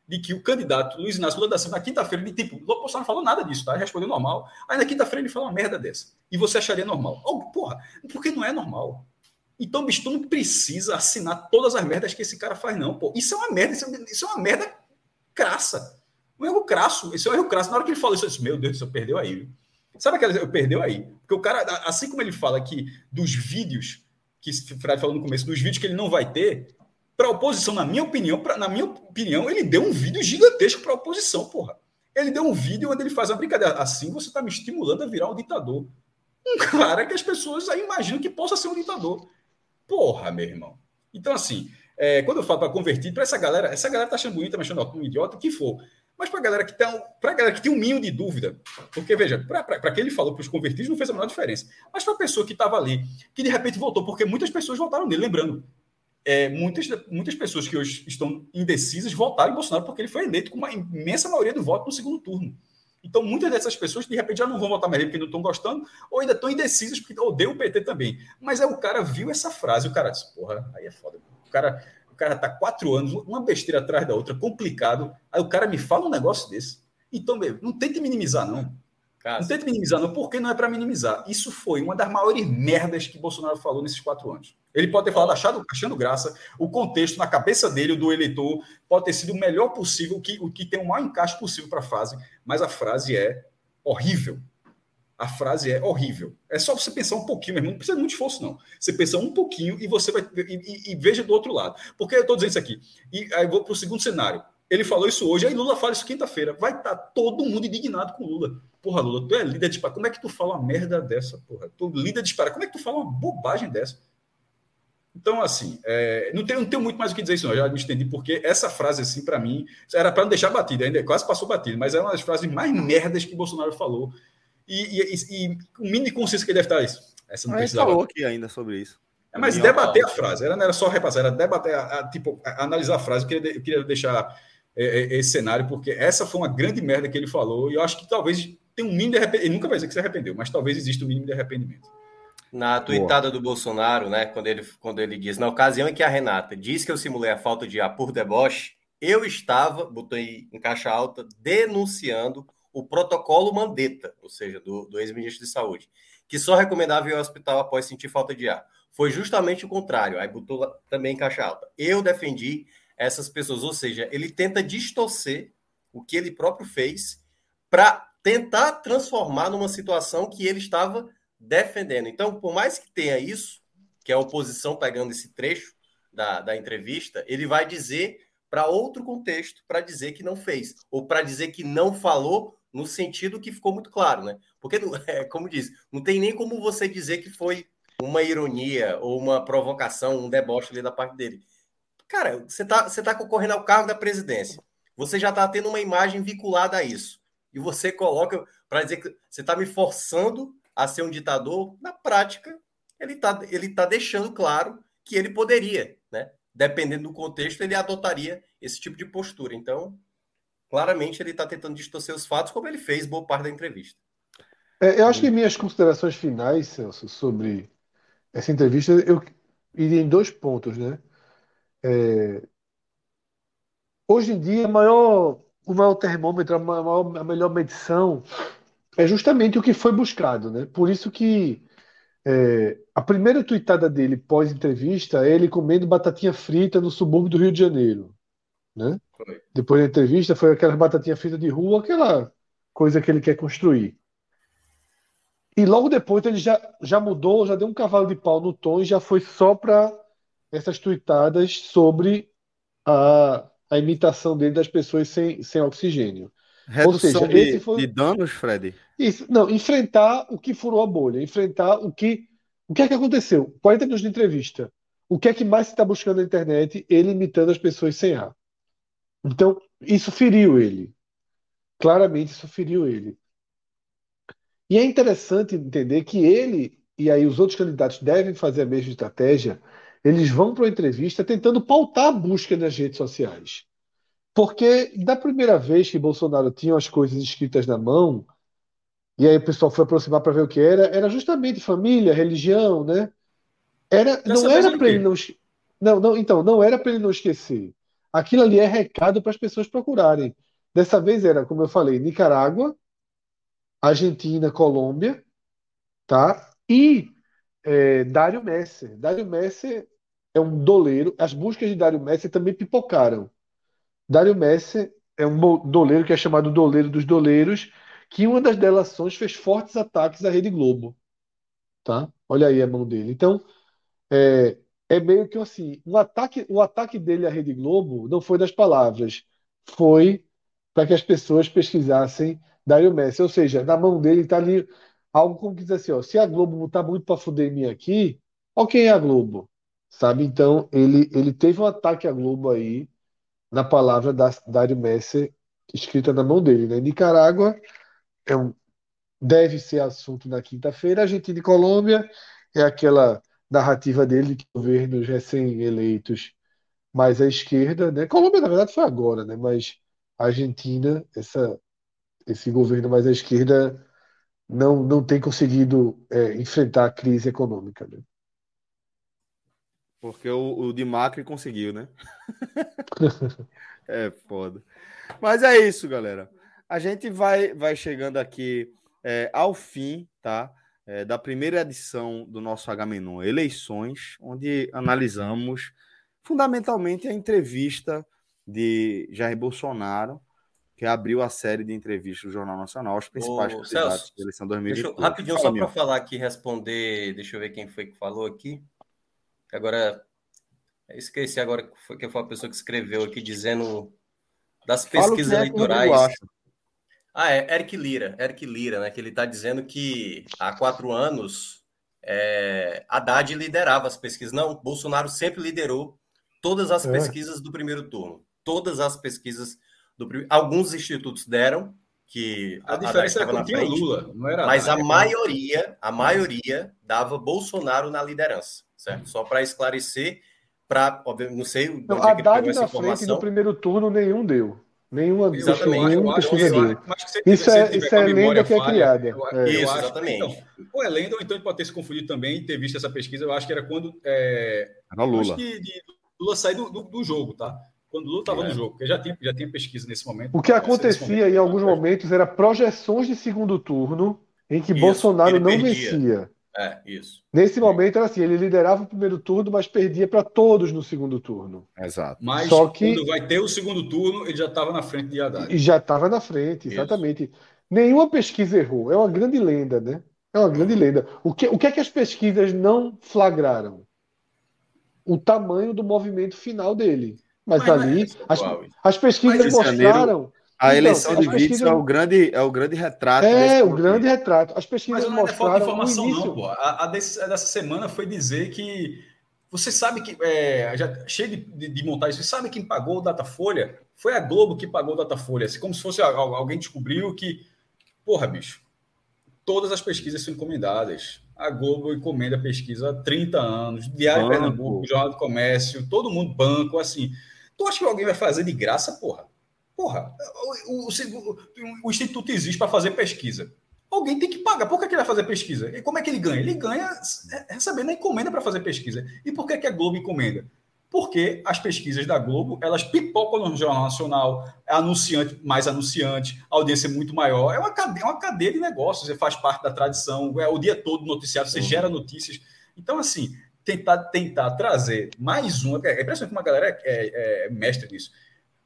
de que o candidato Luiz Inácio Lula da Silva, na quinta-feira, ele tipo, o Bolsonaro falou nada disso, tá? Ele respondeu normal. Aí na quinta-feira ele fala uma merda dessa. E você acharia normal. Oh, porra, porque não é normal. Então, bicho, tu não precisa assinar todas as merdas que esse cara faz, não, pô. Isso é uma merda, isso é uma merda crassa. Um erro crasso. Esse é um erro crasso. Na hora que ele falou isso, eu disse, meu Deus céu, perdeu aí. Viu? Sabe aquela. Eu perdeu aí. Porque o cara, assim como ele fala que dos vídeos, que o Fred falou no começo, dos vídeos que ele não vai ter, para a oposição, na minha opinião, pra, na minha opinião, ele deu um vídeo gigantesco para a oposição, porra. Ele deu um vídeo onde ele faz uma brincadeira. Assim você está me estimulando a virar um ditador. Um cara que as pessoas aí imaginam que possa ser um ditador. Porra, meu irmão. Então, assim, é, quando eu falo para convertir, para essa galera, essa galera tá achando bonita, tá achando um idiota, o que for. Mas para a galera que tá, para galera que tem um mínimo de dúvida, porque veja, para quem ele falou para os convertidos não fez a menor diferença. Mas para a pessoa que estava ali, que de repente voltou, porque muitas pessoas votaram nele, lembrando, é, muitas, muitas pessoas que hoje estão indecisas votaram em Bolsonaro porque ele foi eleito com uma imensa maioria do voto no segundo turno. Então, muitas dessas pessoas, de repente, já não vão votar mais porque não estão gostando, ou ainda estão indecisas porque odeiam o PT também. Mas aí o cara viu essa frase, o cara disse, porra, aí é foda. O cara, o cara tá quatro anos, uma besteira atrás da outra, complicado. Aí o cara me fala um negócio desse. Então, não tente minimizar, não. Não tente minimizar, não, porque não é para minimizar. Isso foi uma das maiores merdas que Bolsonaro falou nesses quatro anos. Ele pode ter falado achado, achando graça, o contexto na cabeça dele, do eleitor, pode ter sido o melhor possível, o que, o que tem o maior encaixe possível para a frase, mas a frase é horrível. A frase é horrível. É só você pensar um pouquinho, mesmo, não precisa de muito esforço, não. Você pensa um pouquinho e você vai e, e, e veja do outro lado. Porque eu estou dizendo isso aqui. E aí vou para o segundo cenário. Ele falou isso hoje, aí Lula fala isso quinta-feira. Vai estar tá todo mundo indignado com Lula. Porra, Lula, tu é líder de Como é que tu fala uma merda dessa, porra? Tu líder de Como é que tu fala uma bobagem dessa? Então, assim, é, não, tenho, não tenho muito mais o que dizer isso, não. Eu já me estendi, porque essa frase, assim, para mim, era para não deixar batida, ainda quase passou batida, mas é uma das frases mais merdas que Bolsonaro falou. E, e, e, o mínimo de consciência que ele deve estar isso. Essa não precisava. falou aqui ainda sobre isso. É, mas debater a frase, era, não era só repassar, era debater, a, a, tipo, a, analisar a frase. Eu queria, eu queria deixar é, é, esse cenário, porque essa foi uma grande merda que ele falou, e eu acho que talvez tem um mínimo de arrependimento. Ele nunca vai dizer que se arrependeu, mas talvez exista um mínimo de arrependimento. Na tuitada do Bolsonaro, né, quando ele, quando ele diz, na ocasião em que a Renata diz que eu simulei a falta de ar por deboche, eu estava, botou em caixa alta, denunciando o protocolo Mandetta, ou seja, do, do ex-ministro de Saúde, que só recomendava ir ao hospital após sentir falta de ar. Foi justamente o contrário, aí botou também em caixa alta. Eu defendi essas pessoas, ou seja, ele tenta distorcer o que ele próprio fez para tentar transformar numa situação que ele estava defendendo. Então, por mais que tenha isso, que é a oposição pegando esse trecho da, da entrevista, ele vai dizer para outro contexto, para dizer que não fez, ou para dizer que não falou no sentido que ficou muito claro, né? Porque, é, como diz, não tem nem como você dizer que foi uma ironia ou uma provocação, um deboche ali da parte dele. Cara, você está você tá concorrendo ao cargo da presidência. Você já está tendo uma imagem vinculada a isso. E você coloca para dizer que você está me forçando a ser um ditador, na prática, ele está ele tá deixando claro que ele poderia, né? Dependendo do contexto, ele adotaria esse tipo de postura. Então, claramente, ele está tentando distorcer os fatos, como ele fez boa parte da entrevista. É, eu acho que minhas considerações finais, Celso, sobre essa entrevista, eu iria em dois pontos, né? É, hoje em dia, maior, o maior termômetro, a, maior, a melhor medição é justamente o que foi buscado, né? Por isso que é, a primeira tuitada dele pós-entrevista é ele comendo batatinha frita no subúrbio do Rio de Janeiro. Né? Depois da entrevista foi aquela batatinha frita de rua, aquela coisa que ele quer construir. E logo depois ele já, já mudou, já deu um cavalo de pau no tom e já foi só para essas tuitadas sobre a, a imitação dele das pessoas sem, sem oxigênio. Redução Ou seja, de, esse foi... de danos, Fred? Isso, não, enfrentar o que furou a bolha, enfrentar o que. O que é que aconteceu? 40 minutos de entrevista. O que é que mais se está buscando na internet? Ele imitando as pessoas sem ar. Então, isso feriu ele. Claramente, isso feriu ele. E é interessante entender que ele e aí os outros candidatos devem fazer a mesma estratégia. Eles vão para uma entrevista tentando pautar a busca nas redes sociais. Porque da primeira vez que Bolsonaro tinha as coisas escritas na mão, e aí o pessoal foi aproximar para ver o que era, era justamente família, religião, né? Era, não era para ele não, não, não, então, não era para ele não esquecer. Aquilo ali é recado para as pessoas procurarem. Dessa vez era, como eu falei, Nicarágua, Argentina, Colômbia, tá? E é, Dário Messer. Dário Messer é um doleiro. As buscas de Dário Messer também pipocaram. Dário Messer é um doleiro que é chamado doleiro dos doleiros, que em uma das delações fez fortes ataques à Rede Globo. Tá? Olha aí a mão dele. Então, é, é meio que assim, o ataque, o ataque dele à Rede Globo não foi das palavras, foi para que as pessoas pesquisassem Dário Messi. Ou seja, na mão dele está ali algo como que diz assim, ó, se a Globo está muito para fuder mim aqui, ó quem é a Globo, sabe? Então, ele, ele teve um ataque à Globo aí, na palavra da Dário Messi, escrita na mão dele, né? Nicarágua é um, deve ser assunto na quinta-feira, Argentina e Colômbia é aquela narrativa dele de governos recém-eleitos mais à esquerda, né? Colômbia, na verdade, foi agora, né? Mas a Argentina, essa, esse governo mais à esquerda não, não tem conseguido é, enfrentar a crise econômica. Né? Porque o, o de Macri conseguiu, né? é foda. Mas é isso, galera. A gente vai, vai chegando aqui é, ao fim, tá? É, da primeira edição do nosso H-Menon Eleições, onde analisamos fundamentalmente a entrevista de Jair Bolsonaro que abriu a série de entrevistas do Jornal Nacional aos principais Ô, candidatos da eleição 2020. rapidinho, Fala, só para falar aqui, responder, deixa eu ver quem foi que falou aqui. Agora, esqueci agora que foi, que foi a pessoa que escreveu aqui dizendo das pesquisas é eleitorais. Ah, é Eric Lira, Eric Lira, né? Que ele está dizendo que há quatro anos é, Haddad liderava as pesquisas. Não, Bolsonaro sempre liderou todas as é. pesquisas do primeiro turno. Todas as pesquisas do alguns institutos deram que a, a diferença era que tinha Lula, não era mas a maioria, a maioria dava Bolsonaro na liderança, certo? Só para esclarecer, para não sei, não, a Haddad na frente no primeiro turno nenhum deu. Nenhuma exatamente, nenhum Isso é, isso é lenda que é criada. Eu, é. Isso, acho, exatamente. Então, ou é lenda, ou então ele pode ter se confundido também e ter visto essa pesquisa. Eu acho que era quando. É, era Lula. Acho que de, Lula sair do, do, do jogo, tá? quando Lula estava é. no jogo, porque já tinha, já tinha pesquisa nesse momento. O que acontecia em alguns momentos era projeções de segundo turno em que isso, Bolsonaro não perdia. vencia. É, isso. Nesse momento era assim, ele liderava o primeiro turno, mas perdia para todos no segundo turno. Exato. Mas Só que... quando vai ter o segundo turno, ele já estava na frente de Haddad. E já estava na frente, exatamente. Isso. Nenhuma pesquisa errou. É uma grande lenda, né? É uma grande lenda. O que, o que é que as pesquisas não flagraram? O tamanho do movimento final dele. Mas, mas ali, é as, as, pesquisas mostraram. A então, eleição de pesquisas... é o grande, é o grande retrato. É, o grande retrato. As pesquisas mas não mostraram. Não é falta de informação, não, pô. A, a desse, dessa semana foi dizer que. Você sabe que. É, já cheio de, de, de montar isso. Você sabe quem pagou o Datafolha? Foi a Globo que pagou o Datafolha. Assim, como se fosse alguém descobriu que. Porra, bicho. Todas as pesquisas são encomendadas. A Globo encomenda pesquisa há 30 anos. Diário banco. Pernambuco, Jornal do Comércio, todo mundo banco, assim. Tu acha que alguém vai fazer de graça, porra? Porra, o, o, o, Instituto existe para fazer pesquisa. Alguém tem que pagar. Por que, que ele vai fazer pesquisa? E como é que ele ganha? Ele ganha recebendo a encomenda para fazer pesquisa. E por que, que a Globo encomenda? Porque as pesquisas da Globo, elas pipocam no Jornal Nacional, é anunciante, mais anunciante, a audiência é muito maior. É uma cadeia, é uma cadeia de negócios, você faz parte da tradição, é o dia todo noticiado, você uhum. gera notícias. Então, assim, tentar, tentar trazer mais uma. É impressionante que uma galera é, é, é mestre nisso.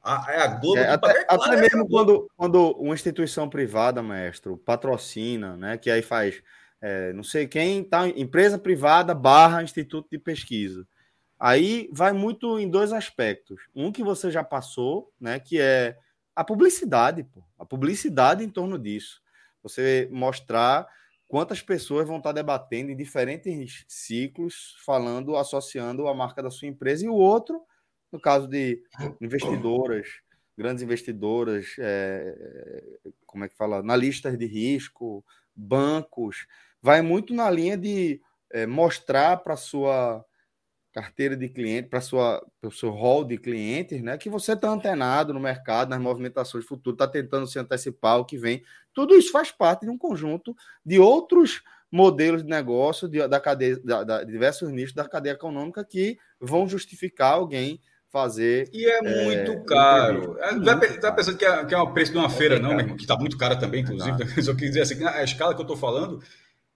A, é a Globo. É, até, até mesmo quando, quando uma instituição privada, mestre, patrocina, né? Que aí faz. É, não sei quem, tá, empresa privada barra instituto de pesquisa. Aí vai muito em dois aspectos. Um que você já passou, né? Que é a publicidade, pô. A publicidade em torno disso. Você mostrar quantas pessoas vão estar debatendo em diferentes ciclos, falando, associando a marca da sua empresa, e o outro, no caso de investidoras, grandes investidoras, é, como é que fala, na lista de risco, bancos, vai muito na linha de é, mostrar para sua carteira de cliente, para o seu hall de clientes, né? Que você está antenado no mercado, nas movimentações futuras, está tentando se antecipar o que vem. Tudo isso faz parte de um conjunto de outros modelos de negócio de, da cadeia, da, da, diversos nichos da cadeia econômica que vão justificar alguém fazer. E é, é muito caro. É, não está pensando que é, que é o preço de uma é feira, não, meu irmão, que está muito cara também, inclusive. Só quis dizer assim, a escala que eu estou falando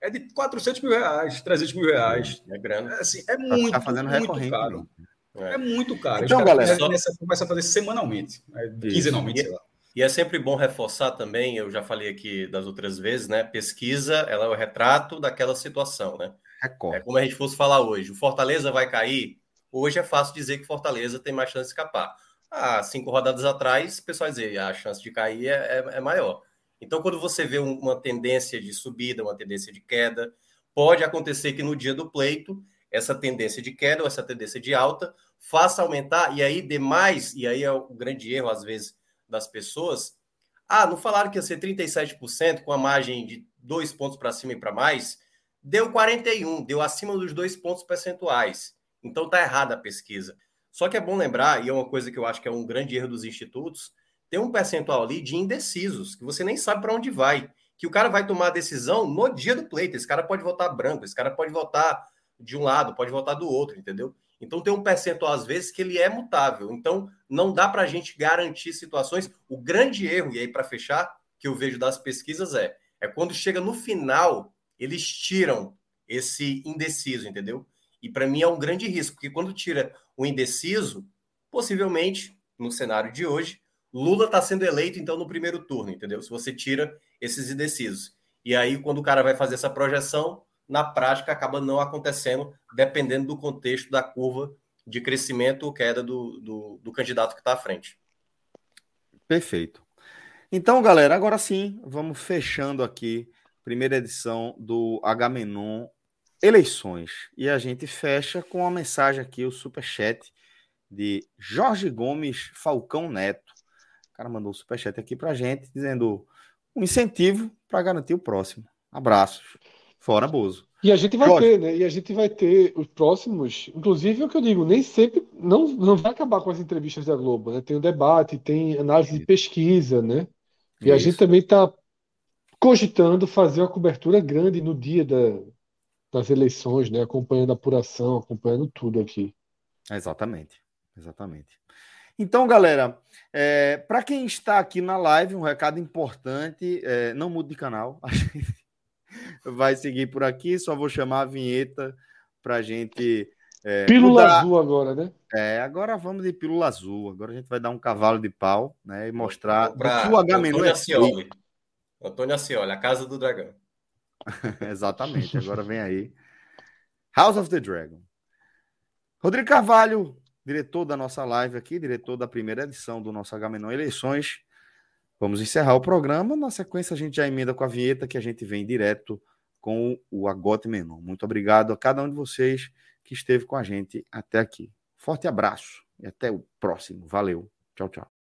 é de 400 mil reais, 300 mil reais. É grana. É, assim, é tá muito, tá fazendo muito caro. É. é. muito caro. Então, galera, só... começa a fazer semanalmente, né? quinzenalmente, sei lá. E é sempre bom reforçar também, eu já falei aqui das outras vezes, né? Pesquisa, ela é o retrato daquela situação, né? Recordo. É como a gente fosse falar hoje, o Fortaleza vai cair? Hoje é fácil dizer que Fortaleza tem mais chance de escapar. Há cinco rodadas atrás, o pessoal dizia a chance de cair é, é, é maior. Então, quando você vê uma tendência de subida, uma tendência de queda, pode acontecer que no dia do pleito, essa tendência de queda ou essa tendência de alta faça aumentar, e aí demais, e aí é o grande erro, às vezes, das pessoas. Ah, não falaram que ia ser 37% com a margem de dois pontos para cima e para mais? Deu 41, deu acima dos dois pontos percentuais. Então tá errada a pesquisa. Só que é bom lembrar, e é uma coisa que eu acho que é um grande erro dos institutos, tem um percentual ali de indecisos, que você nem sabe para onde vai. Que o cara vai tomar a decisão no dia do pleito. Esse cara pode votar branco, esse cara pode votar de um lado, pode votar do outro, entendeu? Então tem um percentual, às vezes, que ele é mutável. Então, não dá para a gente garantir situações. O grande erro, e aí para fechar, que eu vejo das pesquisas é, é quando chega no final, eles tiram esse indeciso, entendeu? E para mim é um grande risco, porque quando tira o indeciso, possivelmente, no cenário de hoje, Lula está sendo eleito, então, no primeiro turno, entendeu? Se você tira esses indecisos. E aí, quando o cara vai fazer essa projeção, na prática acaba não acontecendo, dependendo do contexto da curva de crescimento ou queda do, do, do candidato que está à frente. Perfeito. Então, galera, agora sim, vamos fechando aqui primeira edição do Agamenon Eleições. E a gente fecha com uma mensagem aqui, o superchat de Jorge Gomes Falcão Neto. O cara mandou o superchat aqui para gente, dizendo um incentivo para garantir o próximo. Abraços. Fora Bozo. E a gente vai Jorge. ter, né? E a gente vai ter os próximos. Inclusive, é o que eu digo, nem sempre. Não, não vai acabar com as entrevistas da Globo, né? Tem o debate, tem análise de pesquisa, né? E Isso. a gente também está cogitando fazer uma cobertura grande no dia da, das eleições, né? Acompanhando a apuração, acompanhando tudo aqui. Exatamente. Exatamente. Então, galera, é, para quem está aqui na live, um recado importante: é, não mude de canal. A gente vai seguir por aqui. Só vou chamar a vinheta para gente. É, pílula mudar. azul agora, né? É, agora vamos de pílula azul. Agora a gente vai dar um cavalo de pau, né? E mostrar pra, que o H menu é. Antônio Ascioli, a casa do dragão. Exatamente. Agora vem aí. House of the Dragon. Rodrigo Carvalho, diretor da nossa live aqui, diretor da primeira edição do nosso H Menor Eleições. Vamos encerrar o programa. Na sequência, a gente já emenda com a vinheta que a gente vem direto com o Agote Menor. Muito obrigado a cada um de vocês que esteve com a gente até aqui. Forte abraço e até o próximo. Valeu. Tchau, tchau.